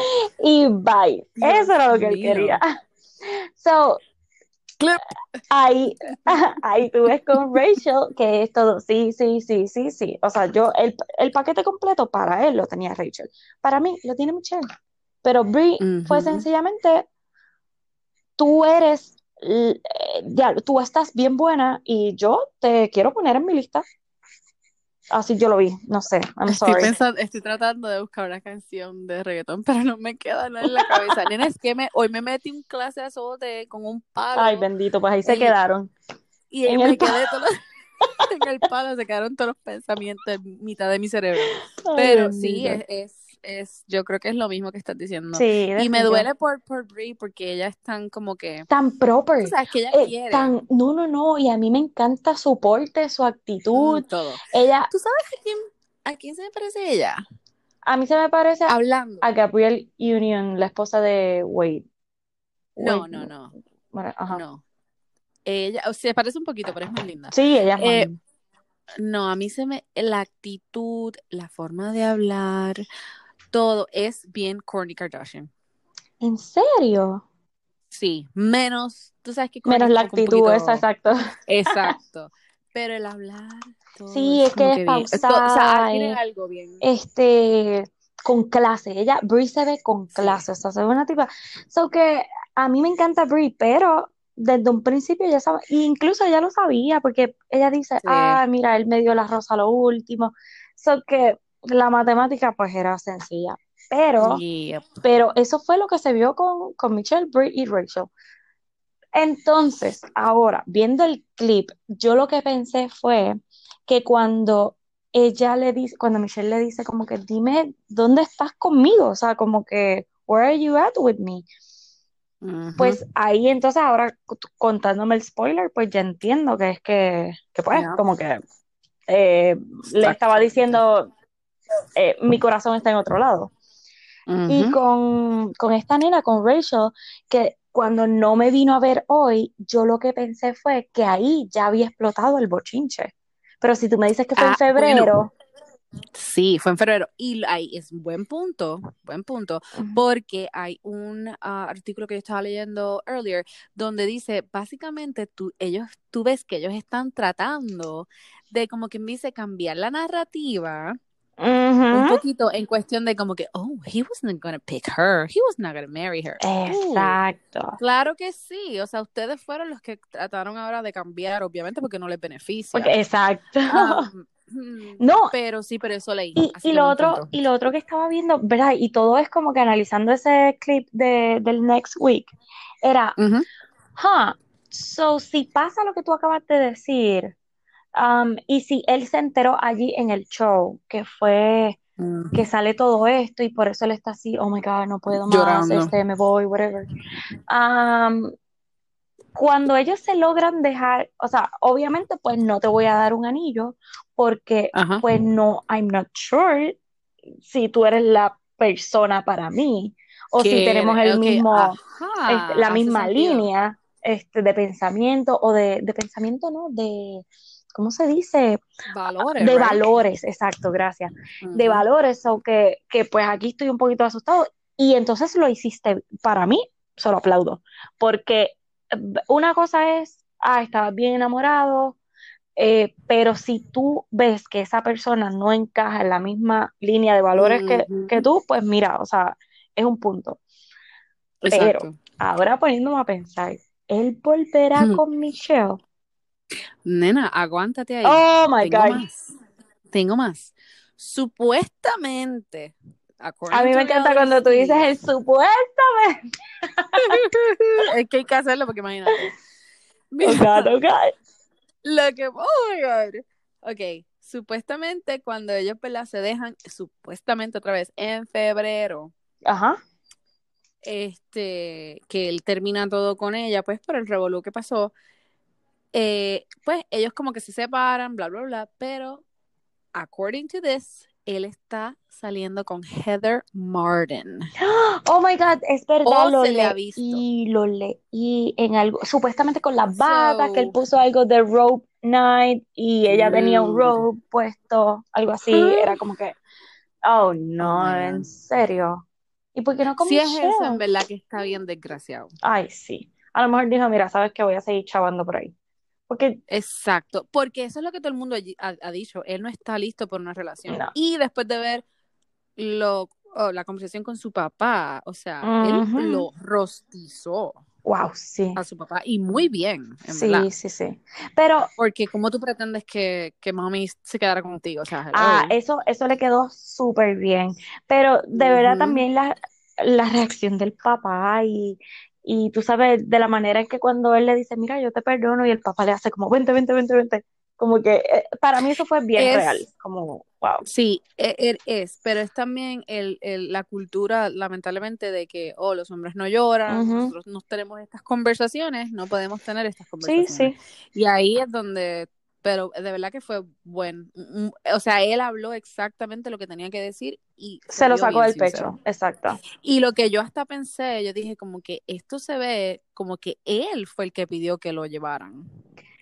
Y bye. Dios Eso era lo que él mío. quería. So, Clip. ahí, ahí tú ves con Rachel que es todo, sí, sí, sí, sí, sí. O sea, yo, el, el paquete completo para él lo tenía Rachel. Para mí lo tiene Michelle. Pero Brie fue sencillamente, tú eres, eh, ya, tú estás bien buena y yo te quiero poner en mi lista. Así yo lo vi, no sé, I'm Estoy sorry. pensando, estoy tratando de buscar una canción de reggaetón, pero no me queda nada en la cabeza. Nena, es que me, hoy me metí un clase de azote con un palo Ay, bendito, pues ahí se en- quedaron. y en me el quedé todo en el palo, se quedaron todos los pensamientos en mitad de mi cerebro. Ay, Pero sí, es, es, es, yo creo que es lo mismo que estás diciendo. Sí, Y me duele por, por Brie porque ella es tan como que, Tan proper. que ella Eh, quiere tan, no, no, no, y a mí me encanta su porte, su actitud. mm, todo. Ella, ¿Tú sabes a quién, a quién se me parece ella? a mí se me parece a, Hablando. a Gabrielle Union, la esposa de Wade. No, Wade, no, no, bueno, ajá. no. Ella, o sea, parece un poquito, pero es muy linda. Sí, ella es muy Eh. No, a mí se me, la actitud, la forma de hablar, todo es bien Kourtney Kardashian. ¿En serio? Sí, menos, tú sabes que Menos es la que actitud poquito- esa, exacto. Exacto. Pero el hablar, todo Sí, es que como es to- o sea, pausada, tiene es- algo bien. Este, con clase. Ella, Brie se ve con Sí. clase, o sea, se ve una tipa. So que a mí me encanta Brie, pero desde un principio ya sabía, incluso ella lo sabía, porque ella dice, Sí. ah, mira, él me dio la rosa a lo último. So que la matemática pues era sencilla. Pero, Yep. pero eso fue lo que se vio con, con Michelle, Brie y Rachel. Entonces, ahora, viendo el clip, yo lo que pensé fue que cuando ella le dice, cuando Michelle le dice como que dime dónde estás conmigo, o sea, como que where are you at with me? Pues ahí entonces ahora contándome el spoiler, pues ya entiendo que es que, que pues como que eh, le estaba diciendo eh, mi corazón está en otro lado. Y con, con esta nena, con Rachel, que cuando no me vino a ver hoy, yo lo que pensé fue que ahí ya había explotado el bochinche. Pero si tú me dices que fue en Ah, febrero, Sí, fue en febrero. Y ahí es un buen punto, buen punto, porque hay un ah, artículo que yo estaba leyendo earlier donde dice, básicamente tú, ellos, tú ves que ellos están tratando de como quien dice cambiar la narrativa un poquito en cuestión de como que, oh, he wasn't gonna pick her, he was not gonna marry her. Uh, exacto. claro que sí, o sea, ustedes fueron los que trataron ahora de cambiar, obviamente porque no les beneficia. Porque, exacto. Mm, No, pero sí, pero eso leí, y, y lo otro, y lo otro que estaba viendo, ¿verdad? Y todo es como que analizando ese clip de, del next week, era, Ujú. huh, so si pasa lo que tú acabas de decir, um, y si él se enteró allí en el show, que fue Mm. que sale todo esto y por eso él está así, oh my God, no puedo más, Llorando. este, me voy, whatever. Um, cuando ellos se logran dejar, o sea, obviamente pues no te voy a dar un anillo porque Ajá. pues no, I'm not sure si tú eres la persona para mí o si tenemos el mismo, ajá, este, la misma sentido. línea este, de pensamiento o de, de pensamiento, ¿no? De, ¿cómo se dice? Valores, De right? valores, exacto, gracias. De valores, o que, pues aquí estoy un poquito asustado. Y entonces lo hiciste para mí, se lo aplaudo. Porque eh, una cosa es, ah, estabas bien enamorado, eh, pero si tú ves que esa persona no encaja en la misma línea de valores que, que tú, pues mira, o sea, es un punto. Pero ahora poniéndome a pensar, ¿él volverá con Michelle? Nena, aguántate ahí. Oh my Tengo God. más. Tengo más. Supuestamente, A mí me encanta cuando tú dices el supuestamente. es que hay que hacerlo porque imagínate. Oh God, oh God. lo que, oh my God. Ok, supuestamente cuando ellos ¿verdad? se dejan, supuestamente otra vez en febrero, Ajá. este, que él termina todo con ella, pues por el revolú que pasó, eh, pues ellos como que se separan, bla, bla, bla, pero according to this, él está saliendo con Heather Martin. Oh my God, es verdad, O lo se le ha visto. leí, lo leí en algo, supuestamente con las batas, que él So, puso algo de rope night y ella tenía un robe puesto, algo así, era como que, oh oh no, my en serio. ¿Y por qué no con Si es eso, en verdad que está bien desgraciado. Ay, sí. A lo mejor dijo, mira, sabes que voy a seguir chavando por ahí. Porque, Exacto, porque eso es lo que todo el mundo ha, ha dicho, él no está listo por una relación. no. Y después de ver lo, oh, la conversación con su papá, o sea, él Ujú. lo rostizó Wow, sí. a su papá y muy bien, en verdad. Sí, sí, sí. Pero Porque como tú pretendes que, que mami se quedara contigo, o sea, ah, eso, eso le quedó súper bien. Pero de verdad Ujú. también la, la reacción del papá y, y tú sabes, de la manera en que cuando él le dice, mira, yo te perdono, y el papá le hace como, vente, vente, vente, vente. Como que eh, para mí eso fue bien real. Es, Como, wow. sí, e- e- es, pero es también el, el- la cultura, lamentablemente, de que, oh, los hombres no lloran, nosotros no tenemos estas conversaciones, no podemos tener estas Sí, conversaciones. sí. Y ahí es donde, pero de verdad que fue bueno. Mm, O sea, él habló exactamente lo que tenía que decir y se lo sacó del sincero. pecho. Exacto. Y lo que yo hasta pensé, yo dije como que esto se ve como que él fue el que pidió que lo llevaran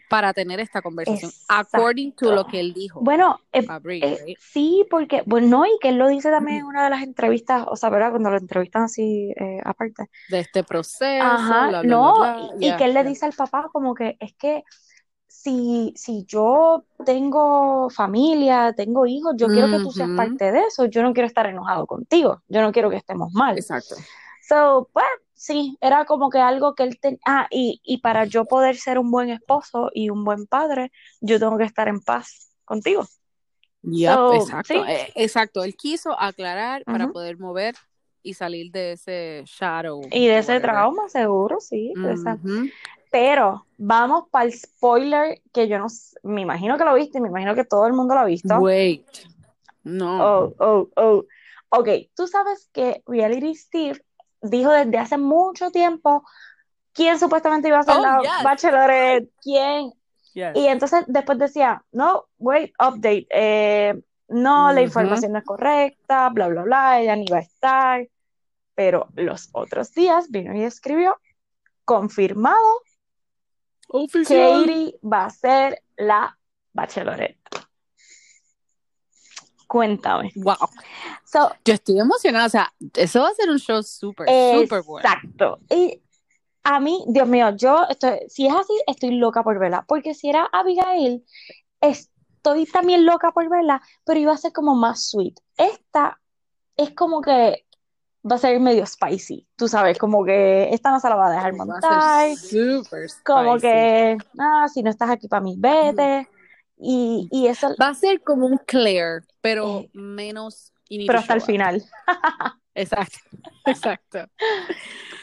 para tener esta conversación, according to lo que él dijo Bueno, eh, Brie, eh, right? sí, porque, bueno, y que él lo dice también en una de las entrevistas, o sea, ¿verdad? Cuando lo entrevistan así, eh, aparte. De este proceso, Ajá, bla, bla, no, bla, y, que él le dice al papá como que es que si, si yo tengo familia, tengo hijos, yo quiero que tú seas parte de eso, yo no quiero estar enojado contigo, yo no quiero que estemos mal. Exacto. So, pues, sí, era como que algo que él tenía, ah, y, y para yo poder ser un buen esposo y un buen padre, yo tengo que estar en paz contigo. Yep, So, exacto. sí, eh, exacto. Él quiso aclarar para ujú. poder mover y salir de ese shadow Y de ese whatever. trauma, seguro, sí, esa- Ujú. Pero vamos para el spoiler que yo no me imagino que lo viste, me imagino que todo el mundo lo ha visto. Wait. No. Oh, oh, oh. Ok, tú sabes que Reality Steve dijo desde hace mucho tiempo quién supuestamente iba a ser Oh, la yes. Bachelorette, quién. Yes. Y entonces después decía, no, wait, update, eh, no, la información no es correcta, bla, bla, bla, ella ni va a estar. Pero los otros días vino y escribió, confirmado, Oficial. Katie va a ser la Bachelorette. Cuéntame. Wow. So, Yo estoy emocionada. O sea, eso va a ser un show súper, súper bueno. exacto. Y a mí, Dios mío, yo estoy, si es así, estoy loca por verla. Porque si era Abigail, estoy también loca por verla, pero iba a ser como más sweet. Esta es como que va a ser medio spicy, tú sabes, como que esta no se la va a dejar montar, como spicy. que, ah, si no estás aquí para mí, vete. Y, y eso, Va a ser como un Claire, pero Eh, menos. pero hasta el final. Exacto. Exacto.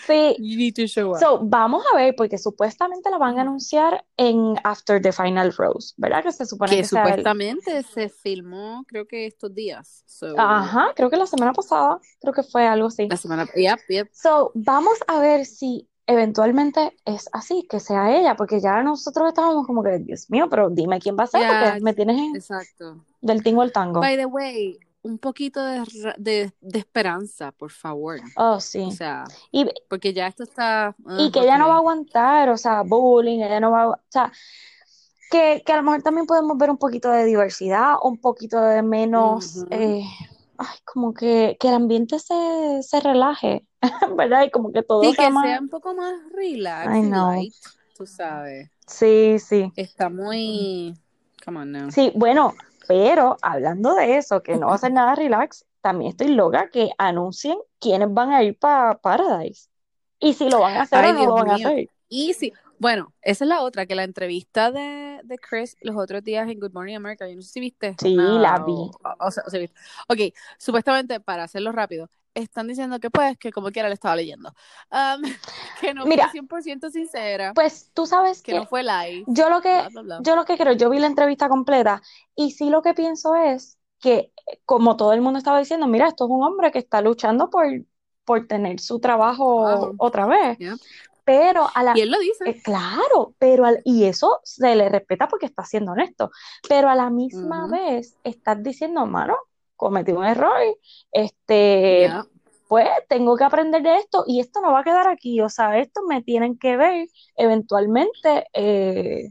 Sí, You need to show up. So, vamos a ver, porque supuestamente la van a anunciar en After the Final Rose, ¿verdad? Que se supone que que el... supuestamente se filmó, creo que estos días. So, Ajá, creo que la semana pasada, creo que fue algo así. La semana. Yep, yep. So, vamos a ver si eventualmente es así, que sea ella, porque ya nosotros estábamos como que, Dios mío, pero dime quién va a ser, porque me tienes en- exacto. del tingo al tango. By the way, un poquito de, de, de esperanza, por favor. Oh, O sí. sea, Y, porque ya esto está. y ah, que ella no va a aguantar, o sea, bullying, ella no va a, o sea, que, que a lo mejor también podemos ver un poquito de diversidad, un poquito de menos, eh, ay, como que, que el ambiente se, se relaje, ¿verdad? Y como que todo Sí, que más, sea un poco más relax tú sabes. Sí, sí. Está muy. Come on now. Sí, bueno, pero hablando de eso, que no va a ser nada relax, también estoy loca que anuncien quiénes van a ir para Paradise. Y si lo van a hacer Ay, o no Dios lo van a mío. hacer. Y sí, bueno, esa es la otra, que la entrevista de, de Chris los otros días en Good Morning America, yo no sé si viste Sí, la vi. o- o sea, o sea, viste. Ok, supuestamente, para hacerlo rápido, están diciendo que pues, que como quiera le estaba leyendo, Um, que no Mira. fue 100% sincera, Pues tú sabes que que no fue live, yo lo que, bla, bla, bla. yo lo que creo, yo vi la entrevista completa y sí lo que pienso es que, como todo el mundo estaba diciendo, mira, esto es un hombre que está luchando por, por tener su trabajo otra vez. Yeah. Pero a la, Y él lo dice. Eh, claro, pero al- y eso se le respeta porque está siendo honesto, pero a la misma vez estás diciendo, mano, cometí un error, este, Yeah. pues tengo que aprender de esto y esto no va a quedar aquí, o sea, esto me tienen que ver eventualmente eh,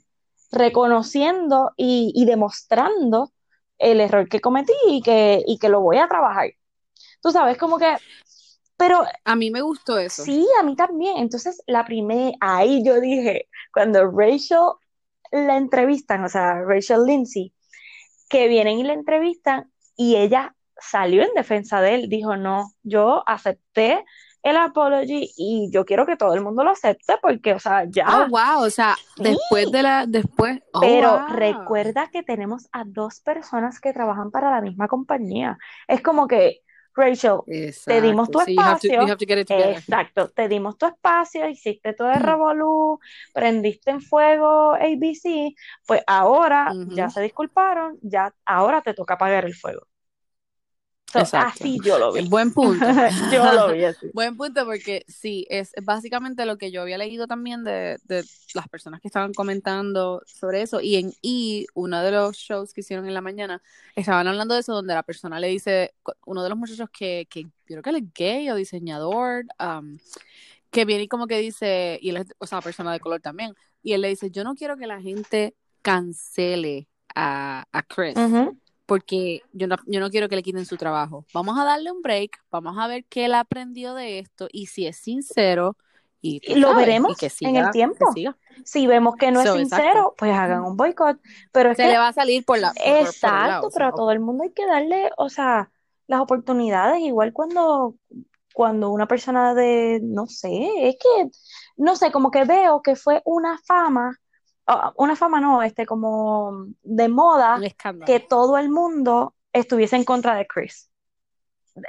reconociendo y, y demostrando el error que cometí y que, y que lo voy a trabajar. Tú sabes, como que, pero A mí me gustó eso. Sí, a mí también. Entonces, la primera, ahí yo dije, cuando Rachel la entrevistan, o sea, Rachel Lindsay, que vienen y la entrevistan y ella salió en defensa de él, dijo, no, yo acepté el apology y yo quiero que todo el mundo lo acepte porque, o sea, ya. Oh, wow, o sea, Sí. después de la, después, oh, Pero wow. recuerda que tenemos a dos personas que trabajan para la misma compañía. Es como que, Rachel, te dimos tu espacio. to. Exacto, te dimos tu espacio, hiciste todo el Mm. revolú, prendiste en fuego ABC, pues ahora ya se disculparon, ya ahora te toca apagar el fuego. So, así yo lo vi. Buen punto. Yo lo vi así. Buen punto porque sí, es básicamente lo que yo había leído también de, de las personas que estaban comentando sobre eso y en y uno de los shows que hicieron en la mañana estaban hablando de eso donde la persona le dice, uno de los muchachos que, que yo creo que él es gay o diseñador, um, que viene y como que dice, y él es, o sea, persona de color también, y él le dice, yo no quiero que la gente cancele a, a Chris Ujú. Porque yo no, yo no quiero que le quiten su trabajo. Vamos a darle un break, vamos a ver qué él aprendió de esto y si es sincero y lo sabes, veremos y que en el tiempo. Si vemos que no es sincero, exacto. pues hagan un boicot. Pero es Se que le va a salir por la por- por el Exacto, lado, pero a todo el mundo hay que darle, o sea, las oportunidades, igual cuando, cuando una persona de, no sé, es que, no sé, como que veo que fue una fama, una fama no, este, como de moda, que todo el mundo estuviese en contra de Chris.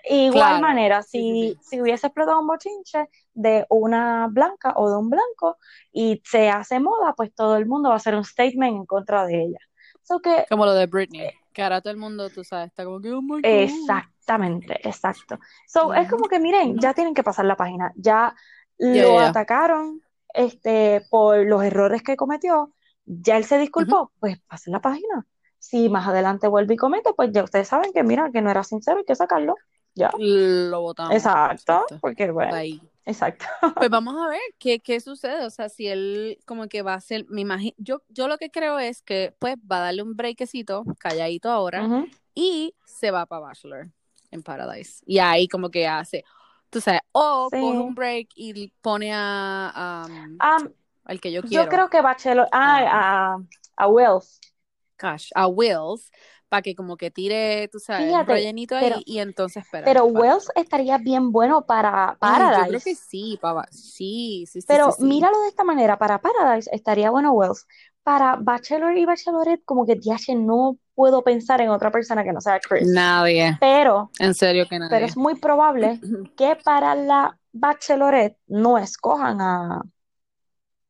Igual Claro, manera, sí, sí, si, si hubiese explotado un bochinche de una blanca o de un blanco y se hace moda, pues todo el mundo va a hacer un statement en contra de ella. So que Como lo de Britney, que ahora todo el mundo, tú sabes, está como que, oh my God. Exactamente, exacto. So, es como que miren, ya tienen que pasar la página, ya lo atacaron este, por los errores que cometió, ya él se disculpó, pues pasen la página. Si más adelante vuelve y comete, pues ya ustedes saben que mira, que no era sincero, hay que sacarlo. Ya. Lo votamos. Exacto, Exacto. porque bueno, Ahí. exacto. Pues vamos a ver qué, qué sucede. O sea, si él como que va a ser, me imagino, yo, yo lo que creo es que pues va a darle un breakcito, calladito ahora, y se va para Bachelor en Paradise. Y ahí como que hace, tú sabes, o Sí. coge un break y pone a, um, al que yo yo quiero, creo que Bachelor, ah, a, a Wells, Cash, a Wills, para que como que tire, tú sabes, un rellenito ahí y entonces espera. pero Wells estaría bien bueno para Ay, Paradise. Yo creo que sí, pava. Sí, sí, sí. Pero sí, sí. míralo de esta manera, para Paradise estaría bueno Wells. Para Bachelor y Bachelorette, como que DH no puedo pensar en otra persona que no sea Chris. Nadie. Pero, En serio que nadie. pero es muy probable que para la Bachelorette no escojan a,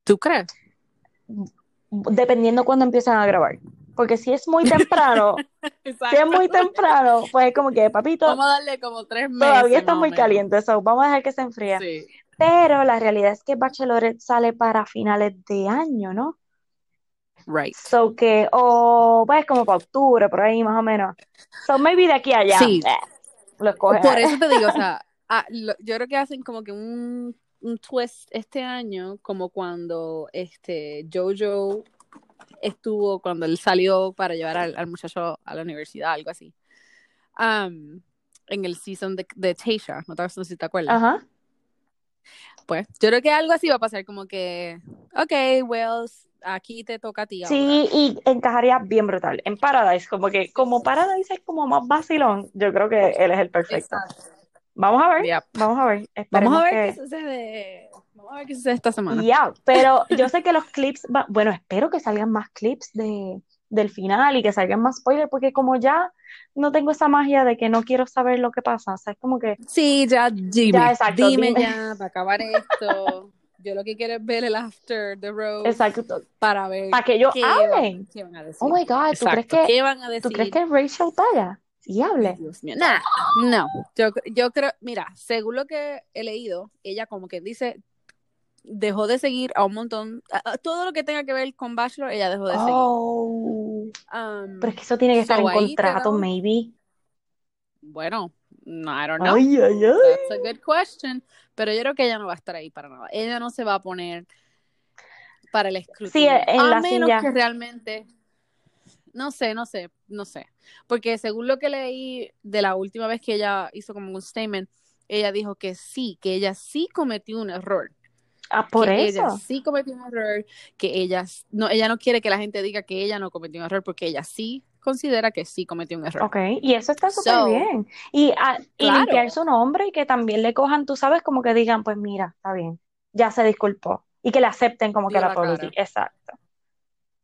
¿Tú crees? dependiendo cuándo empiezan a grabar. Porque si es muy temprano, si es muy temprano, pues es como que, papito, Vamos a darle como tres meses. todavía está muy menos. caliente, so vamos a dejar que se enfríe. Sí. Pero la realidad es que Bachelorette sale para finales de año, ¿no? Right. So que, o pues como para octubre, por ahí más o menos. So maybe de aquí a allá. Sí. eh, lo escoge. Por eso te digo, o sea, ah, lo- yo creo que hacen como que un, un twist este año, como cuando este Jojo estuvo, cuando él salió para llevar al, al muchacho a la universidad, algo así. Um, en el season de, de Tasha, no sé si te acuerdas. Ajá. Pues yo creo que algo así va a pasar, como que, ok, Wells, aquí te toca a ti ahora. Sí, y encajaría bien brutal. En Paradise, como que, como Paradise es como más vacilón, yo creo que él es el perfecto. Exacto. Vamos a ver, Yep. vamos a ver. Vamos a ver que- qué sucede. Vamos a ver qué sucede esta semana. Ya, pero yo sé que los clips, va- bueno, espero que salgan más clips de, del final y que salgan más spoilers, porque como ya no tengo esa magia de que no quiero saber lo que pasa, o sea, es como que, Sí, ya dime, Ya, exacto, dime, dime. ya para acabar esto. Yo lo que quiero es ver el after the road exacto, para ver para que ellos qué hablen. van, qué van a decir. Oh my God, ¿tú crees que, ¿qué van a ¿tú crees que Rachel vaya y hable? Dios mío. Nah, no, yo, yo creo, mira, según lo que he leído, ella como que dice, dejó de seguir a un montón, a- a todo lo que tenga que ver con Bachelor, ella dejó de Oh, seguir. Um, pero es que eso tiene que estar en contrato, maybe. bueno, no, I don't know. Ay, ay, ay. That's a good question. Pero yo creo que ella no va a estar ahí para nada. Ella no se va a poner para el escrutinio. en a la menos silla. que realmente. No sé, no sé, no sé. Porque según lo que leí de la última vez que ella hizo como un statement, ella dijo que sí, que ella sí cometió un error. Ah, por que eso. ella sí cometió un error, que ella no, ella no quiere que la gente diga que ella no cometió un error, porque ella sí considera que sí cometió un error. Ok, y eso está súper So, bien. Y, ah, y claro. limpiar su nombre y que también le cojan, tú sabes, como que digan, pues mira, está bien, ya se disculpó. Y que le acepten como que Dio la cara. Exacto.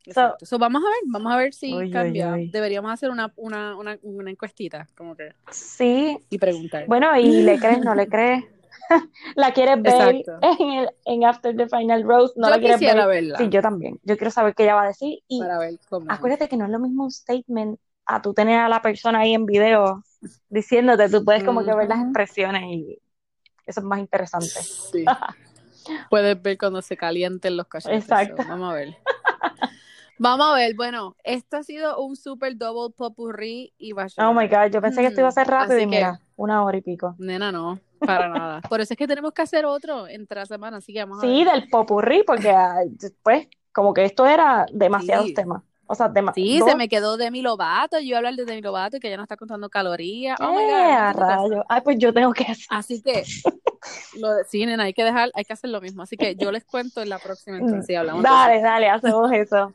Exacto. So, vamos a ver, vamos a ver si Uy, uy, cambia. uy. Deberíamos hacer una, una, una, una encuestita, como que, Sí, y preguntar. bueno, y le crees, no le crees. La quieres ver Exacto. en, el, en After the Final Rose, no yo la quieres ver. verla Sí, yo también. Yo quiero saber qué ella va a decir. Y para ver cómo. acuérdate que no es lo mismo un statement a tú tener a la persona ahí en video diciéndote, tú puedes como que ver las expresiones y eso es más interesante. Sí. Puedes ver cuando se calienten los cachetes. Exacto. so, vamos a ver. Vamos a ver. Bueno, esto ha sido un super double popurrí y Oh my God, yo pensé que esto iba a ser rápido así y que- mira, una hora y pico. Nena, no, para nada. Por eso es que tenemos que hacer otro entre la semana, así que vamos Sí, del popurrí, porque ah, pues como que esto era demasiados Sí. temas. O sea, temas. Sí, se me quedó Demi Lovato. Yo iba a hablar de Demi Lovato y que ella no está contando calorías. Oh my God, Eh, de. Ay, pues yo tengo que hacer. Así que, lo de, sí, nena, hay que dejar, hay que hacer lo mismo. Así que yo les cuento en la próxima entonces hablamos de. Dale, dale, hacemos eso.